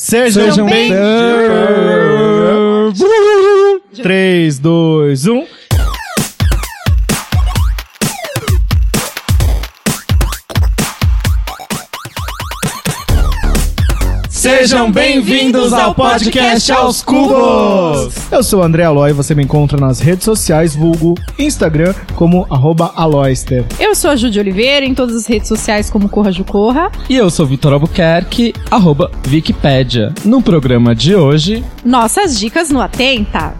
Sejam, Sejam bem... bem- 3, 2, 1. Sejam bem-vindos ao podcast Aos Cubos! Eu sou o André Aloy, você me encontra nas redes sociais, vulgo Instagram, como arroba Aloyster. Eu sou a Judy Oliveira, em todas as redes sociais como Corra Ju Corra. E eu sou Vitor Albuquerque, arroba Wikipédia. No programa de hoje, Nossas dicas no Atenta.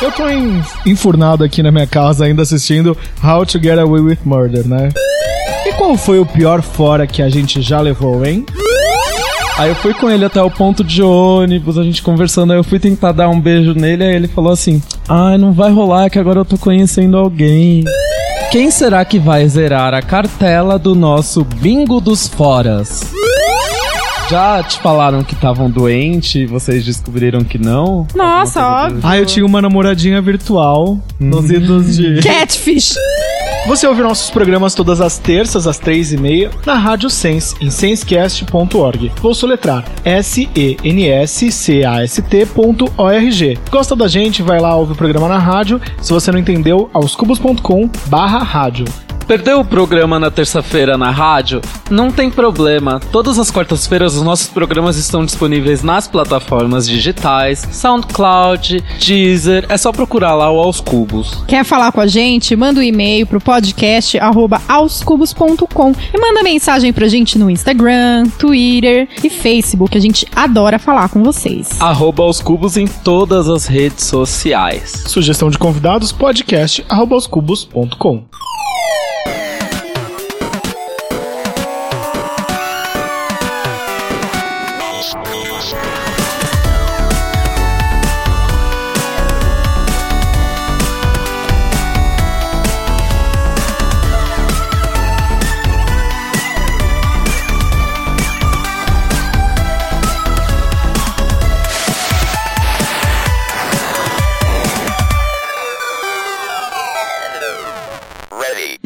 Eu tô enfurnado aqui na minha casa ainda assistindo How to Get Away with Murder, né? E qual foi o pior fora que a gente já levou, hein? Aí eu fui com ele até o ponto de ônibus, a gente conversando, aí eu fui tentar dar um beijo nele, aí ele falou assim: Ai, não vai rolar que agora eu tô conhecendo alguém. Quem será que vai zerar a cartela do nosso Bingo dos Foras? Já te falaram que estavam doentes e vocês descobriram que não? Nossa, óbvio. Ah, eu tinha uma namoradinha virtual nos idos de. Catfish. Você ouve nossos programas todas as terças, às três e meia, na Rádio Sense, em sensecast.org. Vou soletrar S-E-N-S-C-A-S-T.org. Gosta da gente? Vai lá, ouve o programa na rádio. Se você não entendeu, aoscubos.com barra rádio. Perdeu o programa na terça-feira na rádio? Não tem problema. Todas as quartas-feiras os nossos programas estão disponíveis nas plataformas digitais, SoundCloud, Deezer. É só procurar lá o Aos Cubos. Quer falar com a gente? Manda um e-mail pro podcast aoscubos.com e manda mensagem pra gente no Instagram, Twitter e Facebook. A gente adora falar com vocês. Arroba Aos Cubos em todas as redes sociais. Sugestão de convidados, podcast arroba aoscubos.com.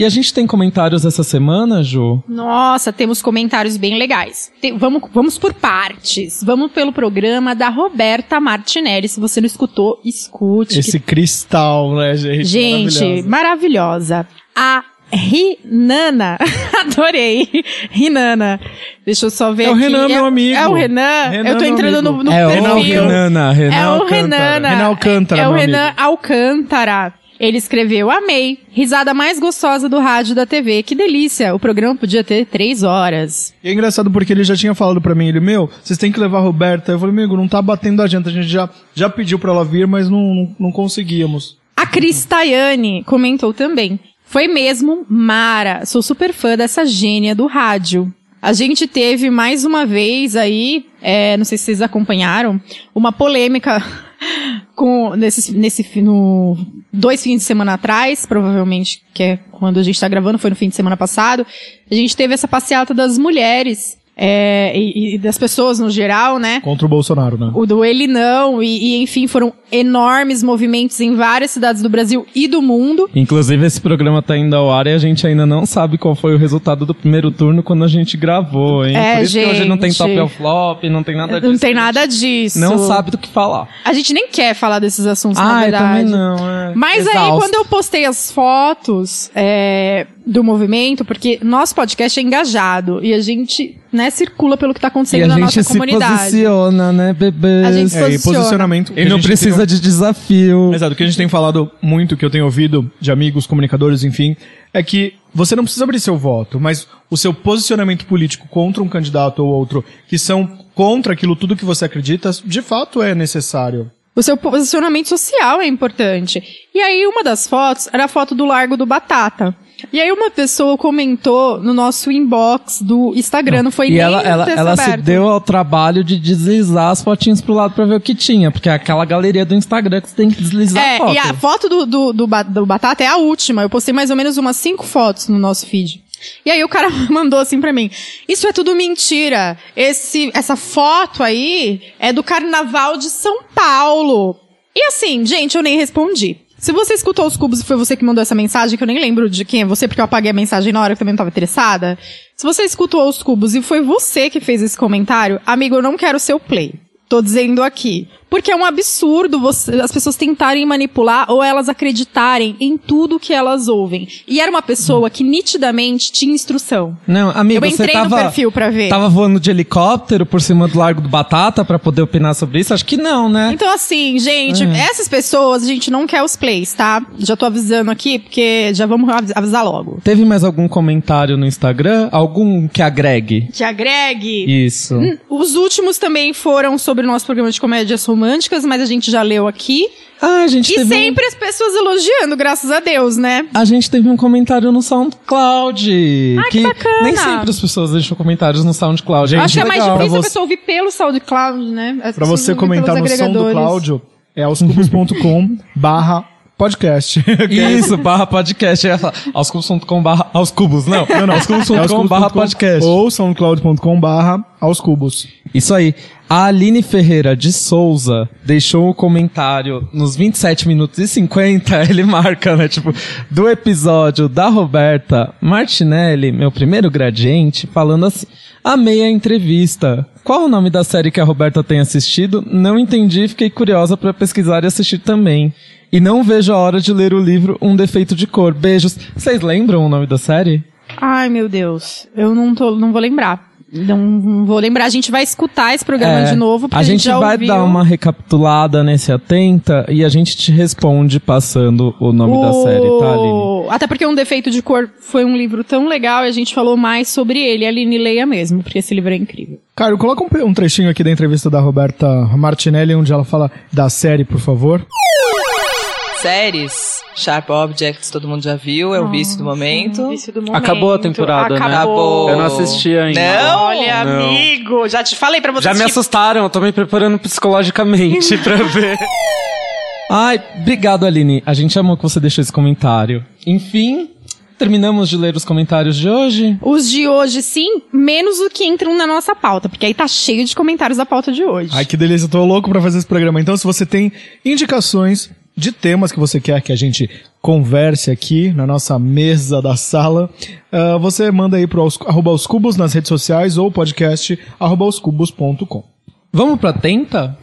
E a gente tem comentários essa semana, Ju? Nossa, temos comentários bem legais. Te- vamos, vamos por partes. Vamos pelo programa da Roberta Martinelli. Se você não escutou, escute. Esse cristal, né, gente? Gente, Maravilhosa. maravilhosa. A Rinana. Adorei. Rinana. Deixa eu só ver É o aqui. Renan, meu amigo. É o Renan? Renan, eu tô entrando no, no é perfil. o Renana, Renan É o Alcântara. Renana. Renan Alcântara, É o meu Renan amigo. Alcântara. Ele escreveu, amei. Risada mais gostosa do rádio da TV. Que delícia. O programa podia ter três horas. E é engraçado porque ele já tinha falado pra mim, ele, meu, vocês têm que levar a Roberta. Eu falei, amigo, não tá batendo a gente, a gente já, já pediu pra ela vir, mas não, não, não conseguíamos. A Cris Tayane comentou também. Foi mesmo Mara. Sou super fã dessa gênia do rádio. A gente teve mais uma vez aí, é, não sei se vocês acompanharam, uma polêmica com nesse, nesse no dois fins de semana atrás, provavelmente que é quando a gente tá gravando, foi no fim de semana passado. A gente teve essa passeata das mulheres é, e, e das pessoas no geral, né? Contra o Bolsonaro, né? O do Ele Não, e, e, enfim, foram enormes movimentos em várias cidades do Brasil e do mundo. Inclusive, esse programa tá indo ao ar e a gente ainda não sabe qual foi o resultado do primeiro turno quando a gente gravou, hein? É, Por isso que hoje não tem gente. top ou flop, não tem nada disso. Não tem nada gente disso. Não sabe do que falar. A gente nem quer falar desses assuntos, na Ah, eu verdade. também não. É Mas aí, exausto. quando eu postei as fotos é, do movimento, porque nosso podcast é engajado e a gente, né, circula pelo que tá E acontecendo a na gente nossa se comunidade. posiciona, né, bebê? A gente se É, e posiciona. posicionamento. E não precisa de desafio. Exato, o que a gente tem falado muito, que eu tenho ouvido de amigos, comunicadores, enfim, é que você não precisa abrir seu voto, mas o seu posicionamento político contra um candidato ou outro, que são contra aquilo tudo que você acredita, de fato é necessário. O seu posicionamento social é importante. E aí, uma das fotos era a foto do Largo do Batata. E aí, uma pessoa comentou no nosso inbox do Instagram, não, foi E nem ela, ela, ela se deu ao trabalho de deslizar as fotinhas pro lado pra ver o que tinha. Porque é aquela galeria do Instagram que você tem que deslizar a É, foto. e a foto do, do, do, do Batata é a última. Eu postei mais ou menos umas cinco fotos no nosso feed. E aí o cara mandou assim pra mim: Isso é tudo mentira. Esse, essa foto aí é do carnaval de São Paulo. E assim, gente, eu nem respondi. Se você escutou os cubos e foi você que mandou essa mensagem, que eu nem lembro de quem é você, porque eu apaguei a mensagem na hora que também não tava interessada. Se você escutou os cubos e foi você que fez esse comentário, amigo, eu não quero seu play. Tô dizendo aqui. Porque é um absurdo você, as pessoas tentarem manipular ou elas acreditarem em tudo que elas ouvem. E era uma pessoa que nitidamente tinha instrução. Não, amigo, Eu você entrei no tava, perfil pra ver. tava voando de helicóptero por cima do Largo do Batata pra poder opinar sobre isso? Acho que não, né? Então, assim, gente, essas pessoas, a gente não quer os plays, tá? Já tô avisando aqui, porque já vamos avis- avisar logo. Teve mais algum comentário no Instagram? Algum que agregue? Que agregue. Isso. Os últimos também foram sobre o nosso programa de comédias românticas, mas a gente já leu aqui. Ah, a gente E teve sempre as pessoas elogiando, graças a Deus, né? um, a gente teve um comentário no SoundCloud. Ai, que bacana. Nem sempre as pessoas deixam comentários no SoundCloud. Gente, Acho que é mais legal. difícil Pra a você- pessoa ouvir pelo SoundCloud, né? As Pra você comentar no som do agregadores. Cláudio, é aoscubos.com barra podcast. Isso, barra podcast. Falar, Aoscubos.com barra aos cubos. Não, não, não. Aoscubos.com barra podcast. Ou soundcloud.com barra aos cubos. Isso aí. A Aline Ferreira de Souza deixou um comentário nos 27 minutos e 50, ele marca, né, tipo, do episódio da Roberta Martinelli, meu primeiro gradiente, falando assim: Amei a entrevista. Qual o nome da série que a Roberta tem assistido? Não entendi, fiquei curiosa pra pesquisar e assistir também. E não vejo a hora de ler o livro Um Defeito de Cor. Beijos. Vocês lembram o nome da série? Ai, meu Deus. Eu não, tô, não vou lembrar. Não, vou lembrar. A gente vai escutar esse programa É, de novo. porque a gente já vai ouviu. dar uma recapitulada nesse atenta e a gente te responde passando o nome da série, tá, Aline? Até porque Um Defeito de Cor foi um livro tão legal e a gente falou mais sobre ele. A Aline leia mesmo, porque esse livro é incrível. Caio, coloca um, pe- um trechinho aqui da entrevista da Roberta Martinelli, onde ela fala da série, por favor. Séries, Sharp Objects, todo mundo já viu, é o vício do momento. Vício do momento. Acabou a temporada, né? Acabou. Eu não assisti ainda. Não? Olha, Não. amigo, já te falei pra você Já me assistir. assustaram, eu tô me preparando psicologicamente pra ver. Ai, obrigado, Aline. A gente amou que você deixou esse comentário. Enfim, terminamos de ler os comentários de hoje. Os de hoje, sim, menos o que entram na nossa pauta, porque aí tá cheio de comentários da pauta de hoje. Ai, que delícia, eu tô louco pra fazer esse programa. Então, se você tem indicações de temas que você quer que a gente converse aqui na nossa mesa da sala, ah, você manda aí aos, arroba aos cubos nas redes sociais ou podcast arroba aoscubos.com. Vamos pra tenta?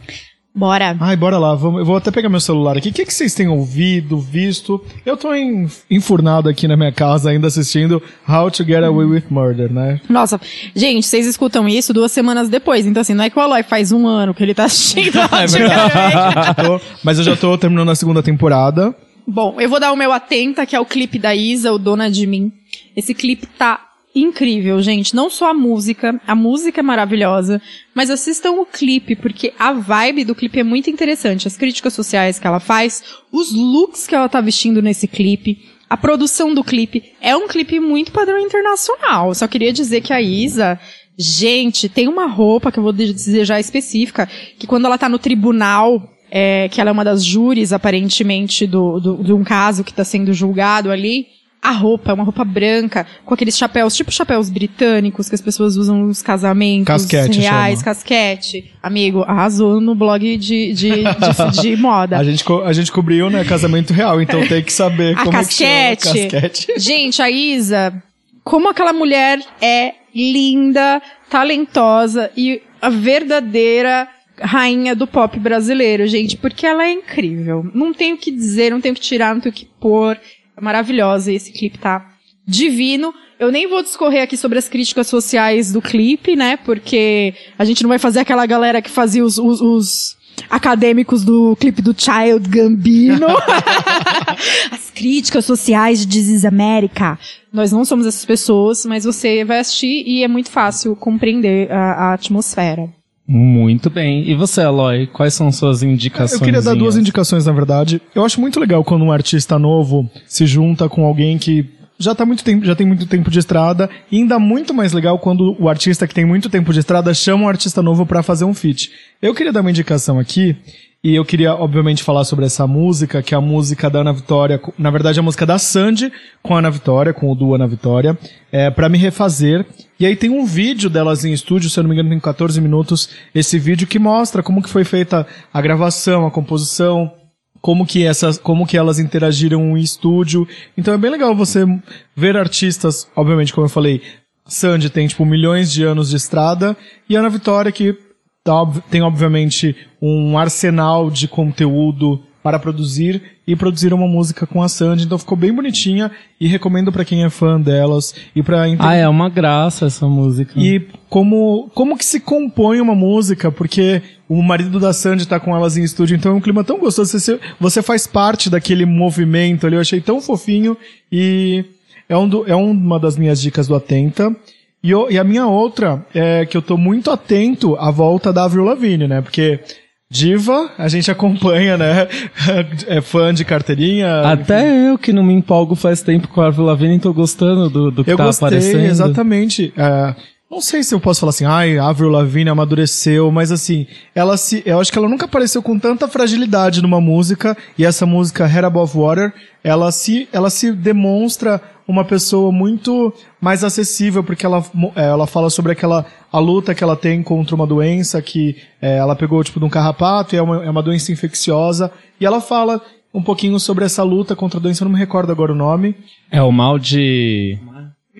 Bora. Ai, bora lá, vamos, eu vou até pegar meu celular aqui. O que, que vocês têm ouvido, visto? Eu tô em- enfurnado aqui na minha casa ainda assistindo How to Get Away with Murder, né? Nossa, gente, vocês escutam isso duas semanas depois. Então, assim, não é que o Aloy faz um ano que ele tá assistindo. É verdade. Eu tô- mas eu já tô terminando a segunda temporada. Bom, eu vou dar o meu atenta, que é o clipe da Isa, o Dona de Mim. Esse clipe tá incrível, gente. Não só a música, a música é maravilhosa, mas assistam o clipe, porque a vibe do clipe é muito interessante. As críticas sociais que ela faz, os looks que ela tá vestindo nesse clipe, a produção do clipe. É um clipe muito padrão internacional. Só queria dizer que a Isa. Gente, tem uma roupa que eu vou já específica, que quando ela tá no tribunal, é, que ela é uma das júris, aparentemente, do, do, de um caso que está sendo julgado ali. A roupa é uma roupa branca, com aqueles chapéus, tipo chapéus britânicos que as pessoas usam nos casamentos Casquete, reais, chama. casquete. Amigo, arrasou no blog de, de, de, de moda. A gente, a gente cobriu, né, casamento real, então tem que saber A como casquete. é. Casquete. Gente, a Isa, como aquela mulher é linda, talentosa e a verdadeira rainha do pop brasileiro, gente, porque ela é incrível. Não tenho o que dizer, não tenho o que tirar, não tenho o que pôr. É maravilhosa e esse clipe tá divino. Eu nem vou discorrer aqui sobre as críticas sociais do clipe, né? Porque a gente não vai fazer aquela galera que fazia os, os- os acadêmicos do clipe do Child Gambino. as críticas sociais de is America. Nós não somos essas pessoas, mas você vai assistir e é muito fácil compreender a, a atmosfera. Muito bem. E você, Aloy, quais são suas indicações? Eu queria dar duas indicações, na verdade. Eu acho muito legal quando um artista novo se junta com alguém que já tá muito tempo, já tem muito tempo de estrada, e ainda muito mais legal quando o artista que tem muito tempo de estrada chama um artista novo pra fazer um feat. Eu queria dar uma indicação aqui, e eu queria, obviamente, falar sobre essa música, que é a música da Ana Vitória, na verdade, a música da Sandy com a Ana Vitória, com o duo Ana Vitória, é, para me refazer. E aí tem um vídeo delas em estúdio, se eu não me engano, tem 14 minutos, esse vídeo que mostra como que foi feita a gravação, a composição, como que essas, como que elas interagiram em estúdio. Então é bem legal você ver artistas, obviamente, como eu falei, Sandy tem tipo milhões de anos de estrada e Ana Vitória que tem obviamente um arsenal de conteúdo para produzir e produzir uma música com a Sandy, então ficou bem bonitinha e recomendo pra quem é fã delas e para Ah, é uma graça essa música. e como, como que se compõe uma música, porque o marido da Sandy tá com elas em estúdio, então é um clima tão gostoso. Você, você faz parte daquele movimento ali, eu achei tão fofinho e é, um do- é uma das minhas dicas do Atenta. E, eu- e a minha outra é que eu tô muito atento à volta da Avril Lavigne, né? Porque diva, a gente acompanha, né? é fã de carteirinha. Até eu que não me empolgo faz tempo com a Avril Lavigne tô gostando do, do que Eu tá gostei, aparecendo. exatamente. É, não sei se eu posso falar assim, ai, a Avril Lavigne amadureceu, mas assim, ela se, eu acho que ela nunca apareceu com tanta fragilidade numa música, e essa música Head Above Water, ela se, ela se demonstra uma pessoa muito mais acessível, porque ela, é, ela fala sobre aquela, a luta que ela tem contra uma doença que é, ela pegou, tipo, de um carrapato, e é uma, é uma doença infecciosa, e ela fala um pouquinho sobre essa luta contra a doença, eu não me recordo agora o nome, É o mal de.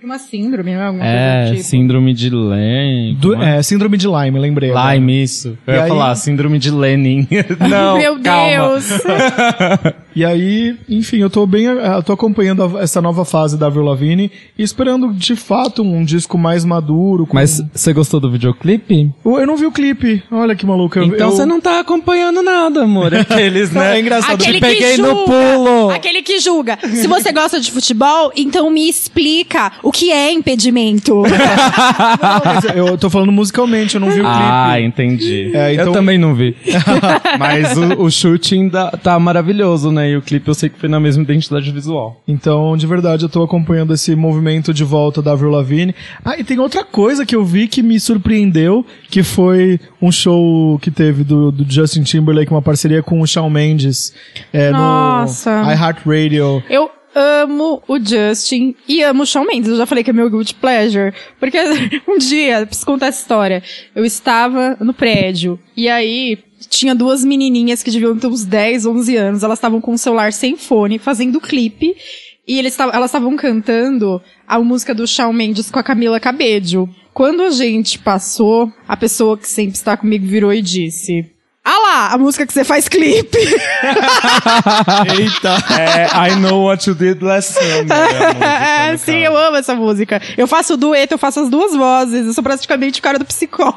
Uma síndrome, não é? Alguma É, coisa do tipo. síndrome de Lyme. do, é? é, síndrome de Lyme, lembrei. agora. Lyme, isso. Eu E ia aí- falar, síndrome de Lenin. não, Meu calma. Deus! E aí, enfim, eu tô bem, eu tô acompanhando a- essa nova fase da Avril Lavigne e esperando de fato um disco mais maduro. com- Mas você gostou do videoclipe? eu, eu não vi o clipe. Olha que maluco. eu- Então eu- você não tá acompanhando nada, amor. Aqueles, Não, né? é engraçado. Te Aquele peguei que no julga, pulo. Aquele que julga. Se você gosta de futebol, então me explica o que é impedimento. Mas eu tô falando musicalmente, eu não vi o Ah, clipe. entendi. É, então- Eu também não vi. Mas o, o shooting da- tá maravilhoso, né? E o clipe eu sei que foi na mesma identidade visual. Então, de verdade, eu tô acompanhando esse movimento de volta da Avril Lavigne. Ah, e tem outra coisa que eu vi que me surpreendeu, que foi um show que teve do, do Justin Timberlake, uma parceria com o Shawn Mendes, é, Nossa. no iHeartRadio. Eu amo o Justin e amo o Shawn Mendes. Eu já falei que é meu guilty pleasure. Porque um dia, preciso contar essa história. Eu estava no prédio e aí tinha duas menininhas que deviam ter uns 10, 11 anos. Elas estavam com o celular sem fone, fazendo clipe. E eles elas estavam cantando a música do Shawn Mendes com a Camila Cabello. Quando a gente passou, a pessoa que sempre está comigo virou e disse... Ah lá, a música que você faz clipe. Eita! É, I Know What You Did Last Summer. É, sim, eu amo essa música. Eu faço dueto, eu faço as duas vozes. Eu sou praticamente o cara do psicose.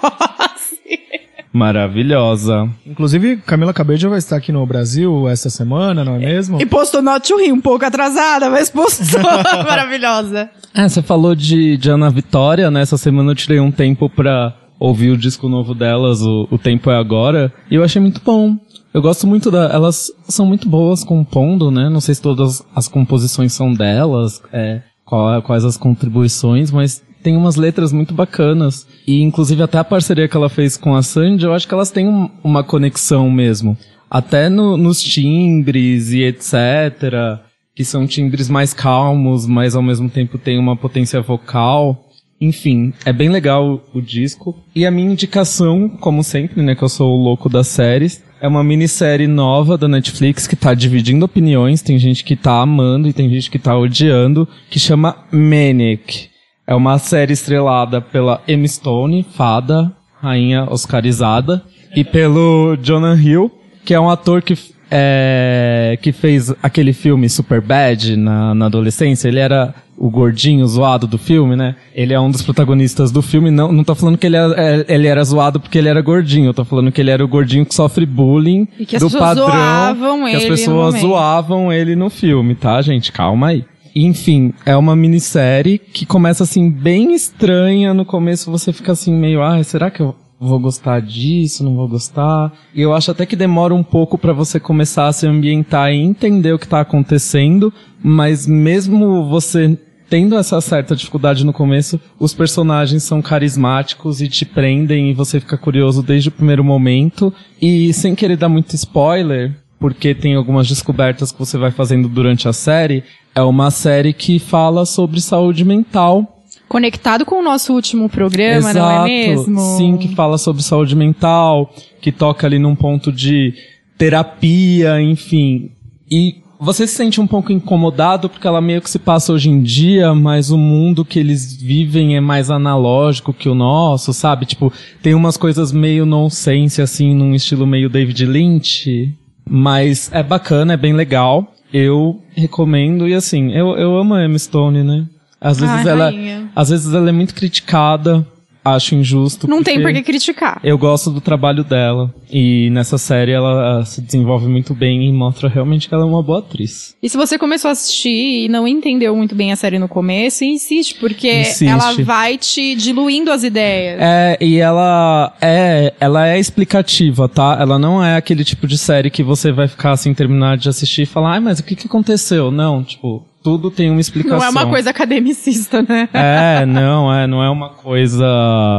Maravilhosa. Inclusive, Camila Cabello vai estar aqui no Brasil essa semana, não é mesmo? E postou Not to Rir, um pouco atrasada, mas postou. Maravilhosa. É, você falou de, de Ana Vitória, né? Essa semana eu tirei um tempo pra ouvir o disco novo delas, o, o Tempo é Agora, e eu achei muito bom. Eu gosto muito da. Elas são muito boas compondo, né? Não sei se todas as composições são delas, é, qual- quais as contribuições, mas tem umas letras muito bacanas. E inclusive até a parceria que ela fez com a Sandy, eu acho que elas têm um- uma conexão mesmo. Até no- nos timbres e etc que são timbres mais calmos, mas ao mesmo tempo tem uma potência vocal. Enfim, é bem legal o disco. E a minha indicação, como sempre, né, que eu sou o louco das séries, é uma minissérie nova da Netflix que tá dividindo opiniões. Tem gente que tá amando e tem gente que tá odiando, que chama Manic. É uma série estrelada pela Emma Stone, fada, rainha oscarizada, e pelo Jonah Hill, que é um ator que é, que fez aquele filme Superbad na, na adolescência, ele era o gordinho zoado do filme, né? Ele é um dos protagonistas do filme. Não, não tô falando que ele, é- ele era zoado porque ele era gordinho. Eu tô falando que ele era o gordinho que sofre bullying E que as do pessoas padrão. zoavam que as ele no pessoas zoavam ele no filme, tá, gente? Calma aí. Enfim, é uma minissérie que começa assim bem estranha. No começo você fica assim meio, ah, será que eu vou gostar disso, não vou gostar? E eu acho até que demora um pouco pra você começar a se ambientar e entender o que tá acontecendo, mas mesmo você tendo essa certa dificuldade no começo, os personagens são carismáticos e te prendem e você fica curioso desde o primeiro momento. E sem querer dar muito spoiler, porque tem algumas descobertas que você vai fazendo durante a série, é uma série que fala sobre saúde mental. Conectado com o nosso último programa, não é mesmo? Sim, que fala sobre saúde mental, que toca ali num ponto de terapia, enfim. E você se sente um pouco incomodado porque ela meio que se passa hoje em dia, mas o mundo que eles vivem é mais analógico que o nosso, sabe? Tipo, tem umas coisas meio nonsense, assim, num estilo meio David Lynch. Mas é bacana, é bem legal. Eu recomendo e assim, eu, eu amo a Emma Stone, né? Às vezes Ai, ela, rainha. às vezes ela é muito criticada, acho injusto. Não tem por que criticar. Eu gosto do trabalho dela e nessa série ela ah, se desenvolve muito bem e mostra realmente que ela é uma boa atriz. E se você começou a assistir e não entendeu muito bem a série no começo, insiste, porque Insiste. ela vai te diluindo as ideias. É, e ela é, ela é explicativa, tá? Ela não é aquele tipo de série que você vai ficar assim, terminar de assistir e falar, ai, mas o que que aconteceu? Não, tipo, tudo tem uma explicação. não é uma coisa academicista, né? É, não, é, não é uma coisa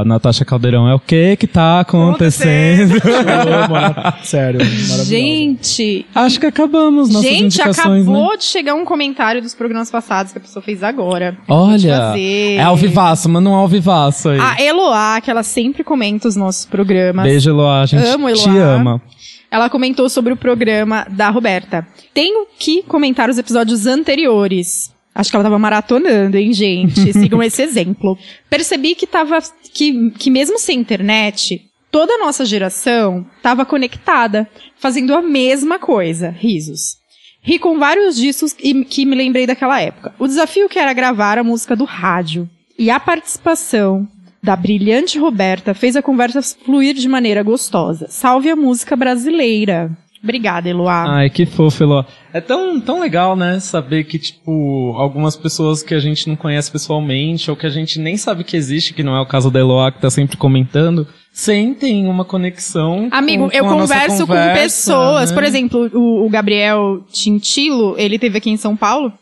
Natasha Caldeirão, é o que que tá acontecendo. Né? Sério, maravilhoso. Gente, Acho que acabamos nossas gente, indicações, acabou né? de chegar um comentário dos programas passados que a pessoa fez agora. Te Olha, é ao vivaço, mas não é ao vivaço aí. A Eloá, que ela sempre comenta os nossos programas. Beijo, Eloá, a gente Amo te Eloá. ama. Ela comentou sobre o programa da Roberta. Tenho que comentar os episódios anteriores. Acho que ela tava maratonando, hein, gente? Sigam esse exemplo. Percebi que tava. Que, que mesmo sem internet, toda a nossa geração tava conectada, fazendo a mesma coisa. Risos. Ri com vários discos e- que me lembrei daquela época. O desafio que era gravar a música do rádio. E a participação da brilhante Roberta fez a conversa fluir de maneira gostosa. Salve a música brasileira. Obrigada, Eloá. Ai, que fofo, Eloá. É tão, tão legal, né? Saber que, tipo, algumas pessoas que a gente não conhece pessoalmente, ou que a gente nem sabe que existe, que não é o caso da Eloá, que tá sempre comentando, sentem uma conexão. Amigo, com, eu com nossa converso com conversa, pessoas. né? Por exemplo, o, o Gabriel Tintilo, ele teve aqui em São Paulo.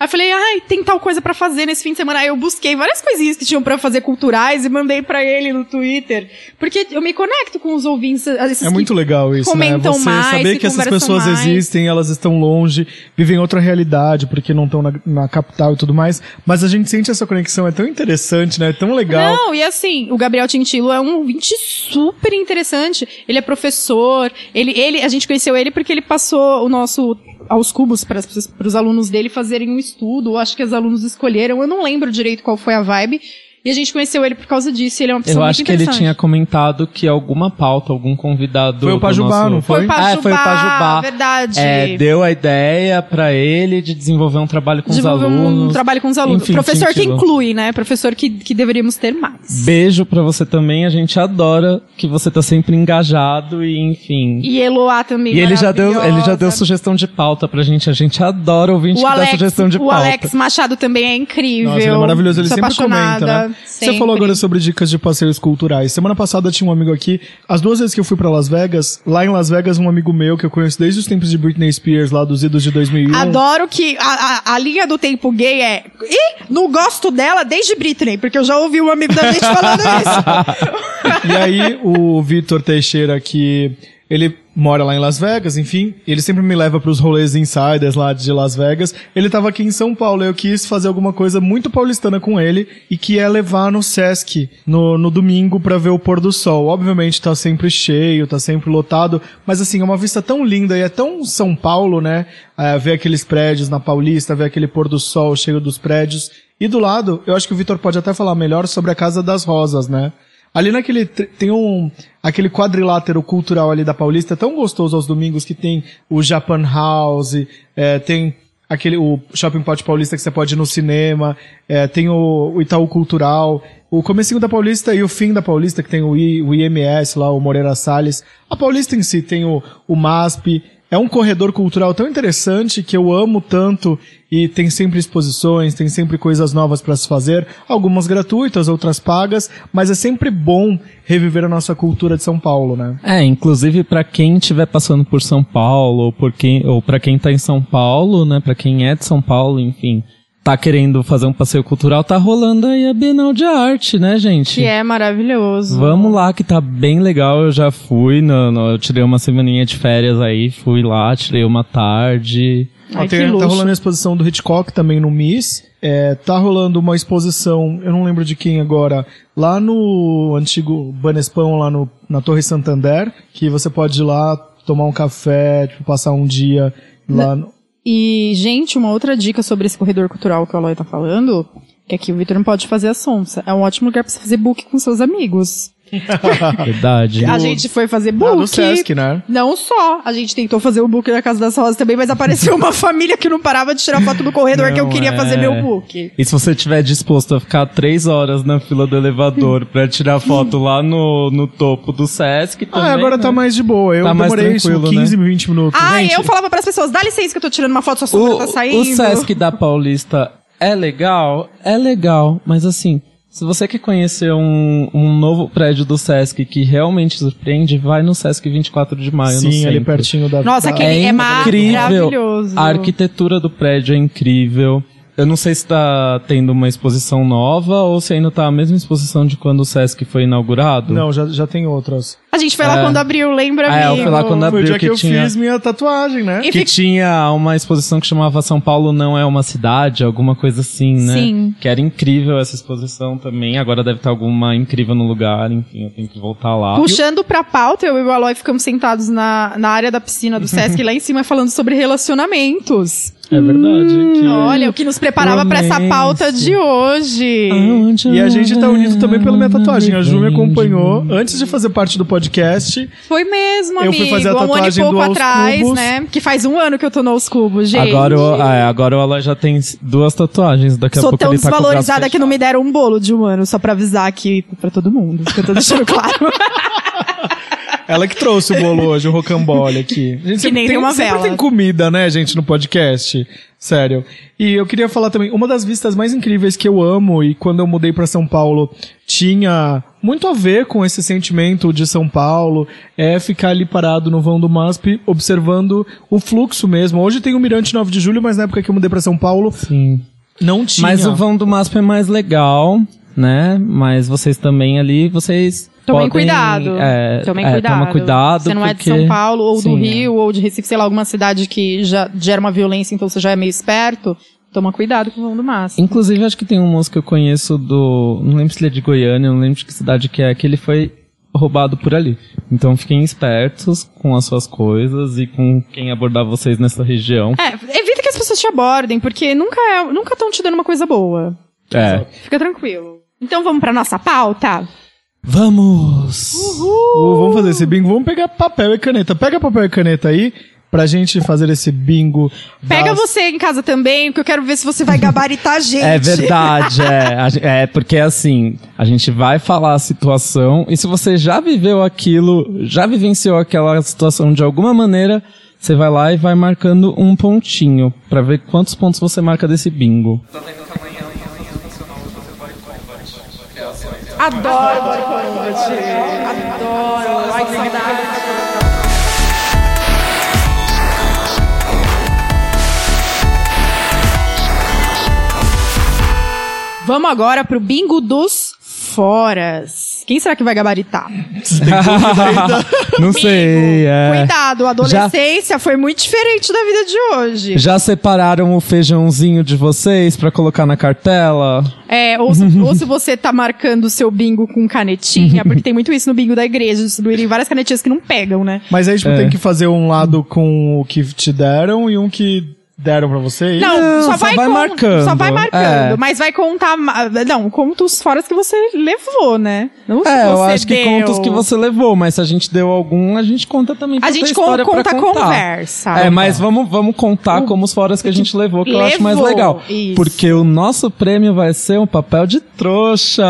Aí eu falei, ai, tem tal coisa pra fazer nesse fim de semana. Aí eu busquei várias coisinhas que tinham pra fazer culturais e mandei pra ele no Twitter. Porque eu me conecto com os ouvintes. É muito legal isso, comentam né? Você mais, saber que essas pessoas mais. existem, elas estão longe, vivem outra realidade, porque não estão na, na capital e tudo mais. Mas a gente sente essa conexão, é tão interessante, né? É tão legal. Não, e assim, o Gabriel Tintilo é um ouvinte super interessante. Ele é professor, ele, ele, a gente conheceu ele porque ele passou o nosso aos cubos para os alunos dele fazerem um estudo, ou acho que os alunos escolheram, eu não lembro direito qual foi a vibe. E a gente conheceu ele por causa disso, e ele é uma pessoa Eu muito acho que ele tinha comentado que alguma pauta, algum convidado. Foi o Pajubá, nosso- não Foi Foi? Pajubá, Ah, foi o Pajubá. verdade. É, deu a ideia pra ele de desenvolver um trabalho com Desenvolver os alunos. um trabalho com os alunos. Enfim, Professor que Tintilo. inclui, né? Professor que, que deveríamos ter mais. Beijo pra você também, a gente adora que você tá sempre engajado e enfim. E Eloá também. E ele já deu, ele já deu sugestão de pauta pra gente, a gente adora ouvir que O dá Alex, sugestão de o pauta. Alex Machado também é incrível. Nossa, ele é maravilhoso, ele Sou sempre apaixonada, comenta, né? Você sempre. falou agora sobre dicas de passeios culturais. Semana passada tinha um amigo aqui, as duas vezes que eu fui pra Las Vegas, lá em Las Vegas um amigo meu que eu conheço desde os tempos de Britney Spears, lá dos idos de 2001. Adoro que a, a, a linha do tempo gay é. Ih, não gosto dela desde Britney, porque eu já ouvi um amigo da gente falando isso. E aí, o Vitor Teixeira, que ele mora lá em Las Vegas, enfim, ele sempre me leva pros rolês insiders lá de Las Vegas. Ele tava aqui em São Paulo, eu quis fazer alguma coisa muito paulistana com ele, e que é levar no Sesc no, no domingo pra ver o pôr do sol. Obviamente tá sempre cheio, tá sempre lotado, mas assim, é uma vista tão linda e é tão São Paulo, né? É, ver aqueles prédios na Paulista, ver aquele pôr do sol cheio dos prédios. E do lado, eu acho que o Vitor pode até falar melhor sobre a Casa das Rosas, né? Ali naquele tem um aquele quadrilátero cultural ali da Paulista, tão gostoso aos domingos que tem o Japan House, é, tem aquele o Shopping Pot Paulista que você pode ir no cinema, é, tem o, o Itaú Cultural, o comecinho da Paulista e o fim da Paulista que tem o, I, o IMS lá, o Moreira Salles. A Paulista em si tem o, o MASP, é um corredor cultural tão interessante que eu amo tanto e tem sempre exposições, tem sempre coisas novas para se fazer, algumas gratuitas, outras pagas, mas é sempre bom reviver a nossa cultura de São Paulo, né? É, inclusive pra quem estiver passando por São Paulo, ou por quem, para quem tá em São Paulo, né, Pra quem é de São Paulo, enfim, tá querendo fazer um passeio cultural, tá rolando aí a Bienal de Arte, né, gente? que é maravilhoso. Vamos lá, que tá bem legal. Eu já fui, no, no- eu tirei uma semaninha de férias aí, fui lá, tirei uma tarde. Ai, tem- tá rolando a exposição do Hitchcock também no MIS. É, tá rolando uma exposição, eu não lembro de quem agora, lá no antigo Banespão, lá no, na Torre Santander, que você pode ir lá tomar um café, tipo, passar um dia lá no... E, gente, uma outra dica sobre esse corredor cultural que o Aloy tá falando, que aqui o Vitor não pode fazer a sonsa. É um ótimo lugar pra você fazer book com seus amigos. Verdade. A gente foi fazer book. Ah, no Sesc, né? Não só. A gente tentou fazer o book na Casa das Rosas também, mas apareceu uma família que não parava de tirar foto do corredor que eu Não, queria é. fazer meu book. E se você estiver disposto a ficar três horas na fila do elevador pra tirar foto lá no, no topo do Sesc também, Ah, agora né? tá mais de boa. Eu Tá demorei isso, tranquilo, 15, 20 minutos. Ah, Gente, eu falava pras pessoas, dá licença que eu tô tirando uma foto, sua sombra O, tá saindo. o Sesc da Paulista é legal? É legal, mas assim, se você quer conhecer um, um novo prédio do Sesc que realmente surpreende, vai no Sesc 24 de maio no Sim, ali pertinho da... Nossa, aquele- é incrível. maravilhoso. A arquitetura do prédio é incrível. Eu não sei se tá tendo uma exposição nova ou se ainda tá a mesma exposição de quando o Sesc foi inaugurado. Não, já, já tem outras. A gente foi lá É. quando abriu, lembra, Ah, é, eu fui lá quando Foi o abriu dia que, que eu tinha- fiz minha tatuagem, né? E Que fica- tinha uma exposição que chamava São Paulo não é uma cidade, alguma coisa assim, né? Sim. Que era incrível essa exposição também. Agora deve estar alguma incrível no lugar, enfim, eu tenho que voltar lá. Puxando pra pauta, eu e o Aloy ficamos sentados na, na área da piscina do Sesc, lá em cima, falando sobre relacionamentos. É verdade. que- Olha, o que nos preparava pra essa pauta de hoje. E a gente tá unido também pela minha tatuagem. A Ju me acompanhou antes de fazer parte do podcast. Foi mesmo, Eu amigo. fui fazer a Há um ano e tatuagem pouco do atrás, Cubos. né? Que faz um ano que eu tô no Aos Cubos, gente. Agora, o- ah, é, agora ela já tem duas tatuagens. Daqui a Sou pouco tão ele tá com o braço desvalorizada que não me deram um bolo de um ano, só pra avisar aqui pra todo mundo. Que eu tô deixando claro. Ela que trouxe o bolo hoje, o rocambole aqui. A gente nem tem, uma sempre vela. tem comida, né, gente, no podcast. Sério. E eu queria falar também, uma das vistas mais incríveis que eu amo, e quando eu mudei pra São Paulo, tinha muito a ver com esse sentimento de São Paulo, é ficar ali parado no vão do MASP, observando o fluxo mesmo. Hoje tem o Mirante 9 de Julho, mas na época que eu mudei pra São Paulo, Sim. não tinha. Mas o vão do MASP é mais legal, né? Mas vocês também ali, vocês Tomem podem, cuidado. É, Tomem é, cuidado. Toma cuidado. Você não é de porque- São Paulo, ou do Sim, Rio, ou de Recife, sei lá, alguma cidade que já gera uma violência, então você já é meio esperto. Toma cuidado com o vão do máximo. Inclusive, acho que tem um moço que eu conheço do. Não lembro se ele é de Goiânia, não lembro de que cidade que é, que ele foi roubado por ali. Então fiquem espertos com as suas coisas e com quem abordar vocês nessa região. É, evita que as pessoas te abordem, porque nunca é, nunca estão te dando uma coisa boa. É. Fica tranquilo. Então vamos pra nossa pauta? Vamos! Uh, vamos fazer esse bingo. Vamos pegar papel e caneta. Pega papel e caneta aí pra gente fazer esse bingo. Pega das- você em casa também, porque eu quero ver se você vai gabaritar a gente. É verdade, é. É, porque assim, a gente vai falar a situação, e se você já viveu aquilo, já vivenciou aquela situação de alguma maneira, você vai lá e vai marcando um pontinho, pra ver quantos pontos você marca desse bingo. Adoro Body Combat. Adoro. Ai, que saudade. Vamos agora pro bingo dos foras. Quem será que vai gabaritar? Não sei, é. Cuidado, a adolescência foi muito diferente da vida de hoje. Já separaram o feijãozinho de vocês pra colocar na cartela? É, ou se, ou se você tá marcando o seu bingo com canetinha, porque tem muito isso no bingo da igreja, distribuírem várias canetinhas que não pegam, né? Mas aí, tipo, É. tem que fazer um lado com o que te deram e um que deram pra você. e- Não, Não, só, só vai, vai marcando. Só vai marcando, É. mas vai contar. Não, conta os foras que você levou, né? Não se É, eu acho que deu. conta os que você levou, mas se a gente deu algum, a gente conta também. pra A gente con- conta conversa. É, mas vamos, vamos contar como os foras que a gente levou, que eu acho mais levou, legal. isso. Porque o nosso prêmio vai ser um papel de trouxa.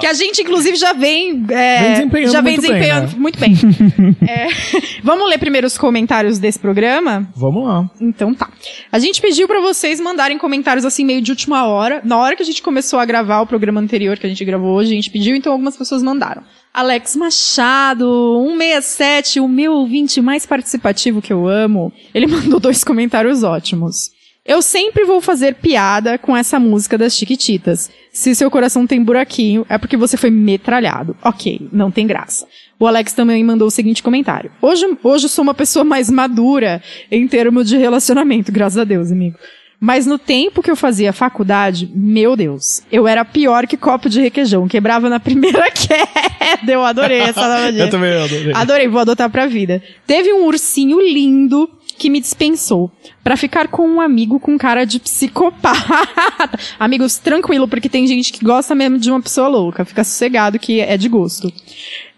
Que a gente, inclusive, já vem. é, Vem desempenhando já vem muito bem, desempenhando né? muito bem. É, vamos ler primeiro os comentários desse programa? Vamos lá. Então tá. A gente pediu pra vocês mandarem comentários assim meio de última hora. Na hora que a gente começou a gravar o programa anterior que a gente gravou hoje, a gente pediu, então algumas pessoas mandaram. Alex Machado, 167, o meu ouvinte mais participativo que eu amo. Ele mandou dois comentários ótimos. Eu sempre vou fazer piada com essa música das Chiquititas. Se seu coração tem buraquinho, é porque você foi metralhado. Ok, não tem graça. O Alex também mandou o seguinte comentário. Hoje, hoje eu sou uma pessoa mais madura em termos de relacionamento, graças a Deus, amigo. Mas no tempo que eu fazia faculdade, meu Deus, eu era pior que copo de requeijão, quebrava na primeira queda. Eu adorei essa analogia. Eu também adorei. Adorei, vou adotar pra vida. Teve um ursinho lindo que me dispensou pra ficar com um amigo com cara de psicopata. Amigos, tranquilo, porque tem gente que gosta mesmo de uma pessoa louca. Fica sossegado que é de gosto.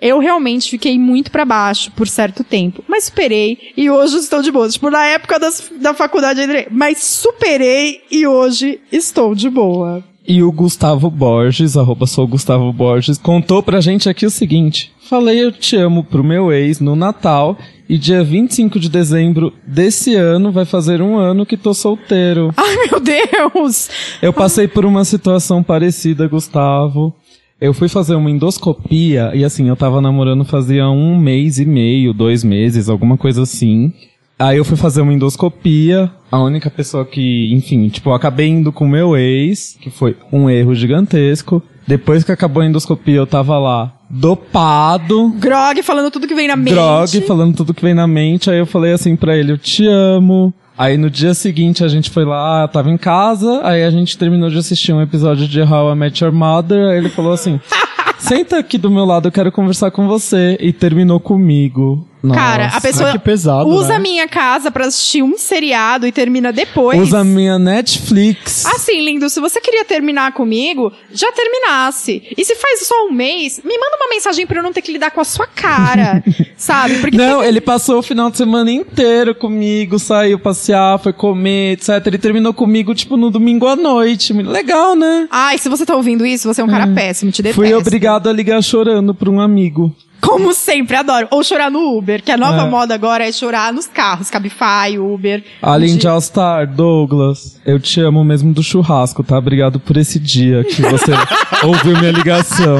Eu realmente fiquei muito pra baixo por certo tempo, mas superei e hoje estou de boa. Tipo, na época das, da faculdade, eu entrei, mas superei e hoje estou de boa. E o Gustavo Borges, arroba sou Gustavo Borges, contou pra gente aqui o seguinte. Falei eu te amo pro meu ex no Natal e dia 25 de dezembro desse ano vai fazer um ano que tô solteiro. Ai, meu Deus! Eu passei por uma situação parecida, Gustavo. Eu fui fazer uma endoscopia e assim, eu tava namorando fazia um mês e meio, dois meses, alguma coisa assim. Aí eu fui fazer uma endoscopia, a única pessoa que, enfim, tipo, eu acabei indo com o meu ex, que foi um erro gigantesco. Depois que acabou a endoscopia, eu tava lá, dopado, Grog falando tudo que vem na mente. drog, falando tudo que vem na mente. Aí eu falei assim pra ele, eu te amo. Aí no dia seguinte a gente foi lá, tava em casa, aí a gente terminou de assistir um episódio de How I Met Your Mother, aí ele falou assim, senta aqui do meu lado, eu quero conversar com você. E terminou comigo. Cara, a Nossa. pessoa Ah, que pesado, usa né? a minha casa pra assistir um seriado e termina depois. Usa minha Netflix. Assim, lindo, se você queria terminar comigo, já terminasse. E se faz só um mês, me manda uma mensagem pra eu não ter que lidar com a sua cara, sabe? Porque Não, ele passou o final de semana inteiro comigo, saiu passear, foi comer, etc. Ele terminou comigo, tipo, no domingo à noite. Legal, né? Ai, se você tá ouvindo isso, você é um cara péssimo, te detesto. Fui obrigado a ligar chorando pra um amigo. Como sempre, adoro. Ou chorar no Uber, que a nova É. moda agora é chorar nos carros, Cabify, Uber. Além De- de All Star, Douglas, eu te amo mesmo do churrasco, tá? Obrigado por esse dia que você ouviu minha ligação.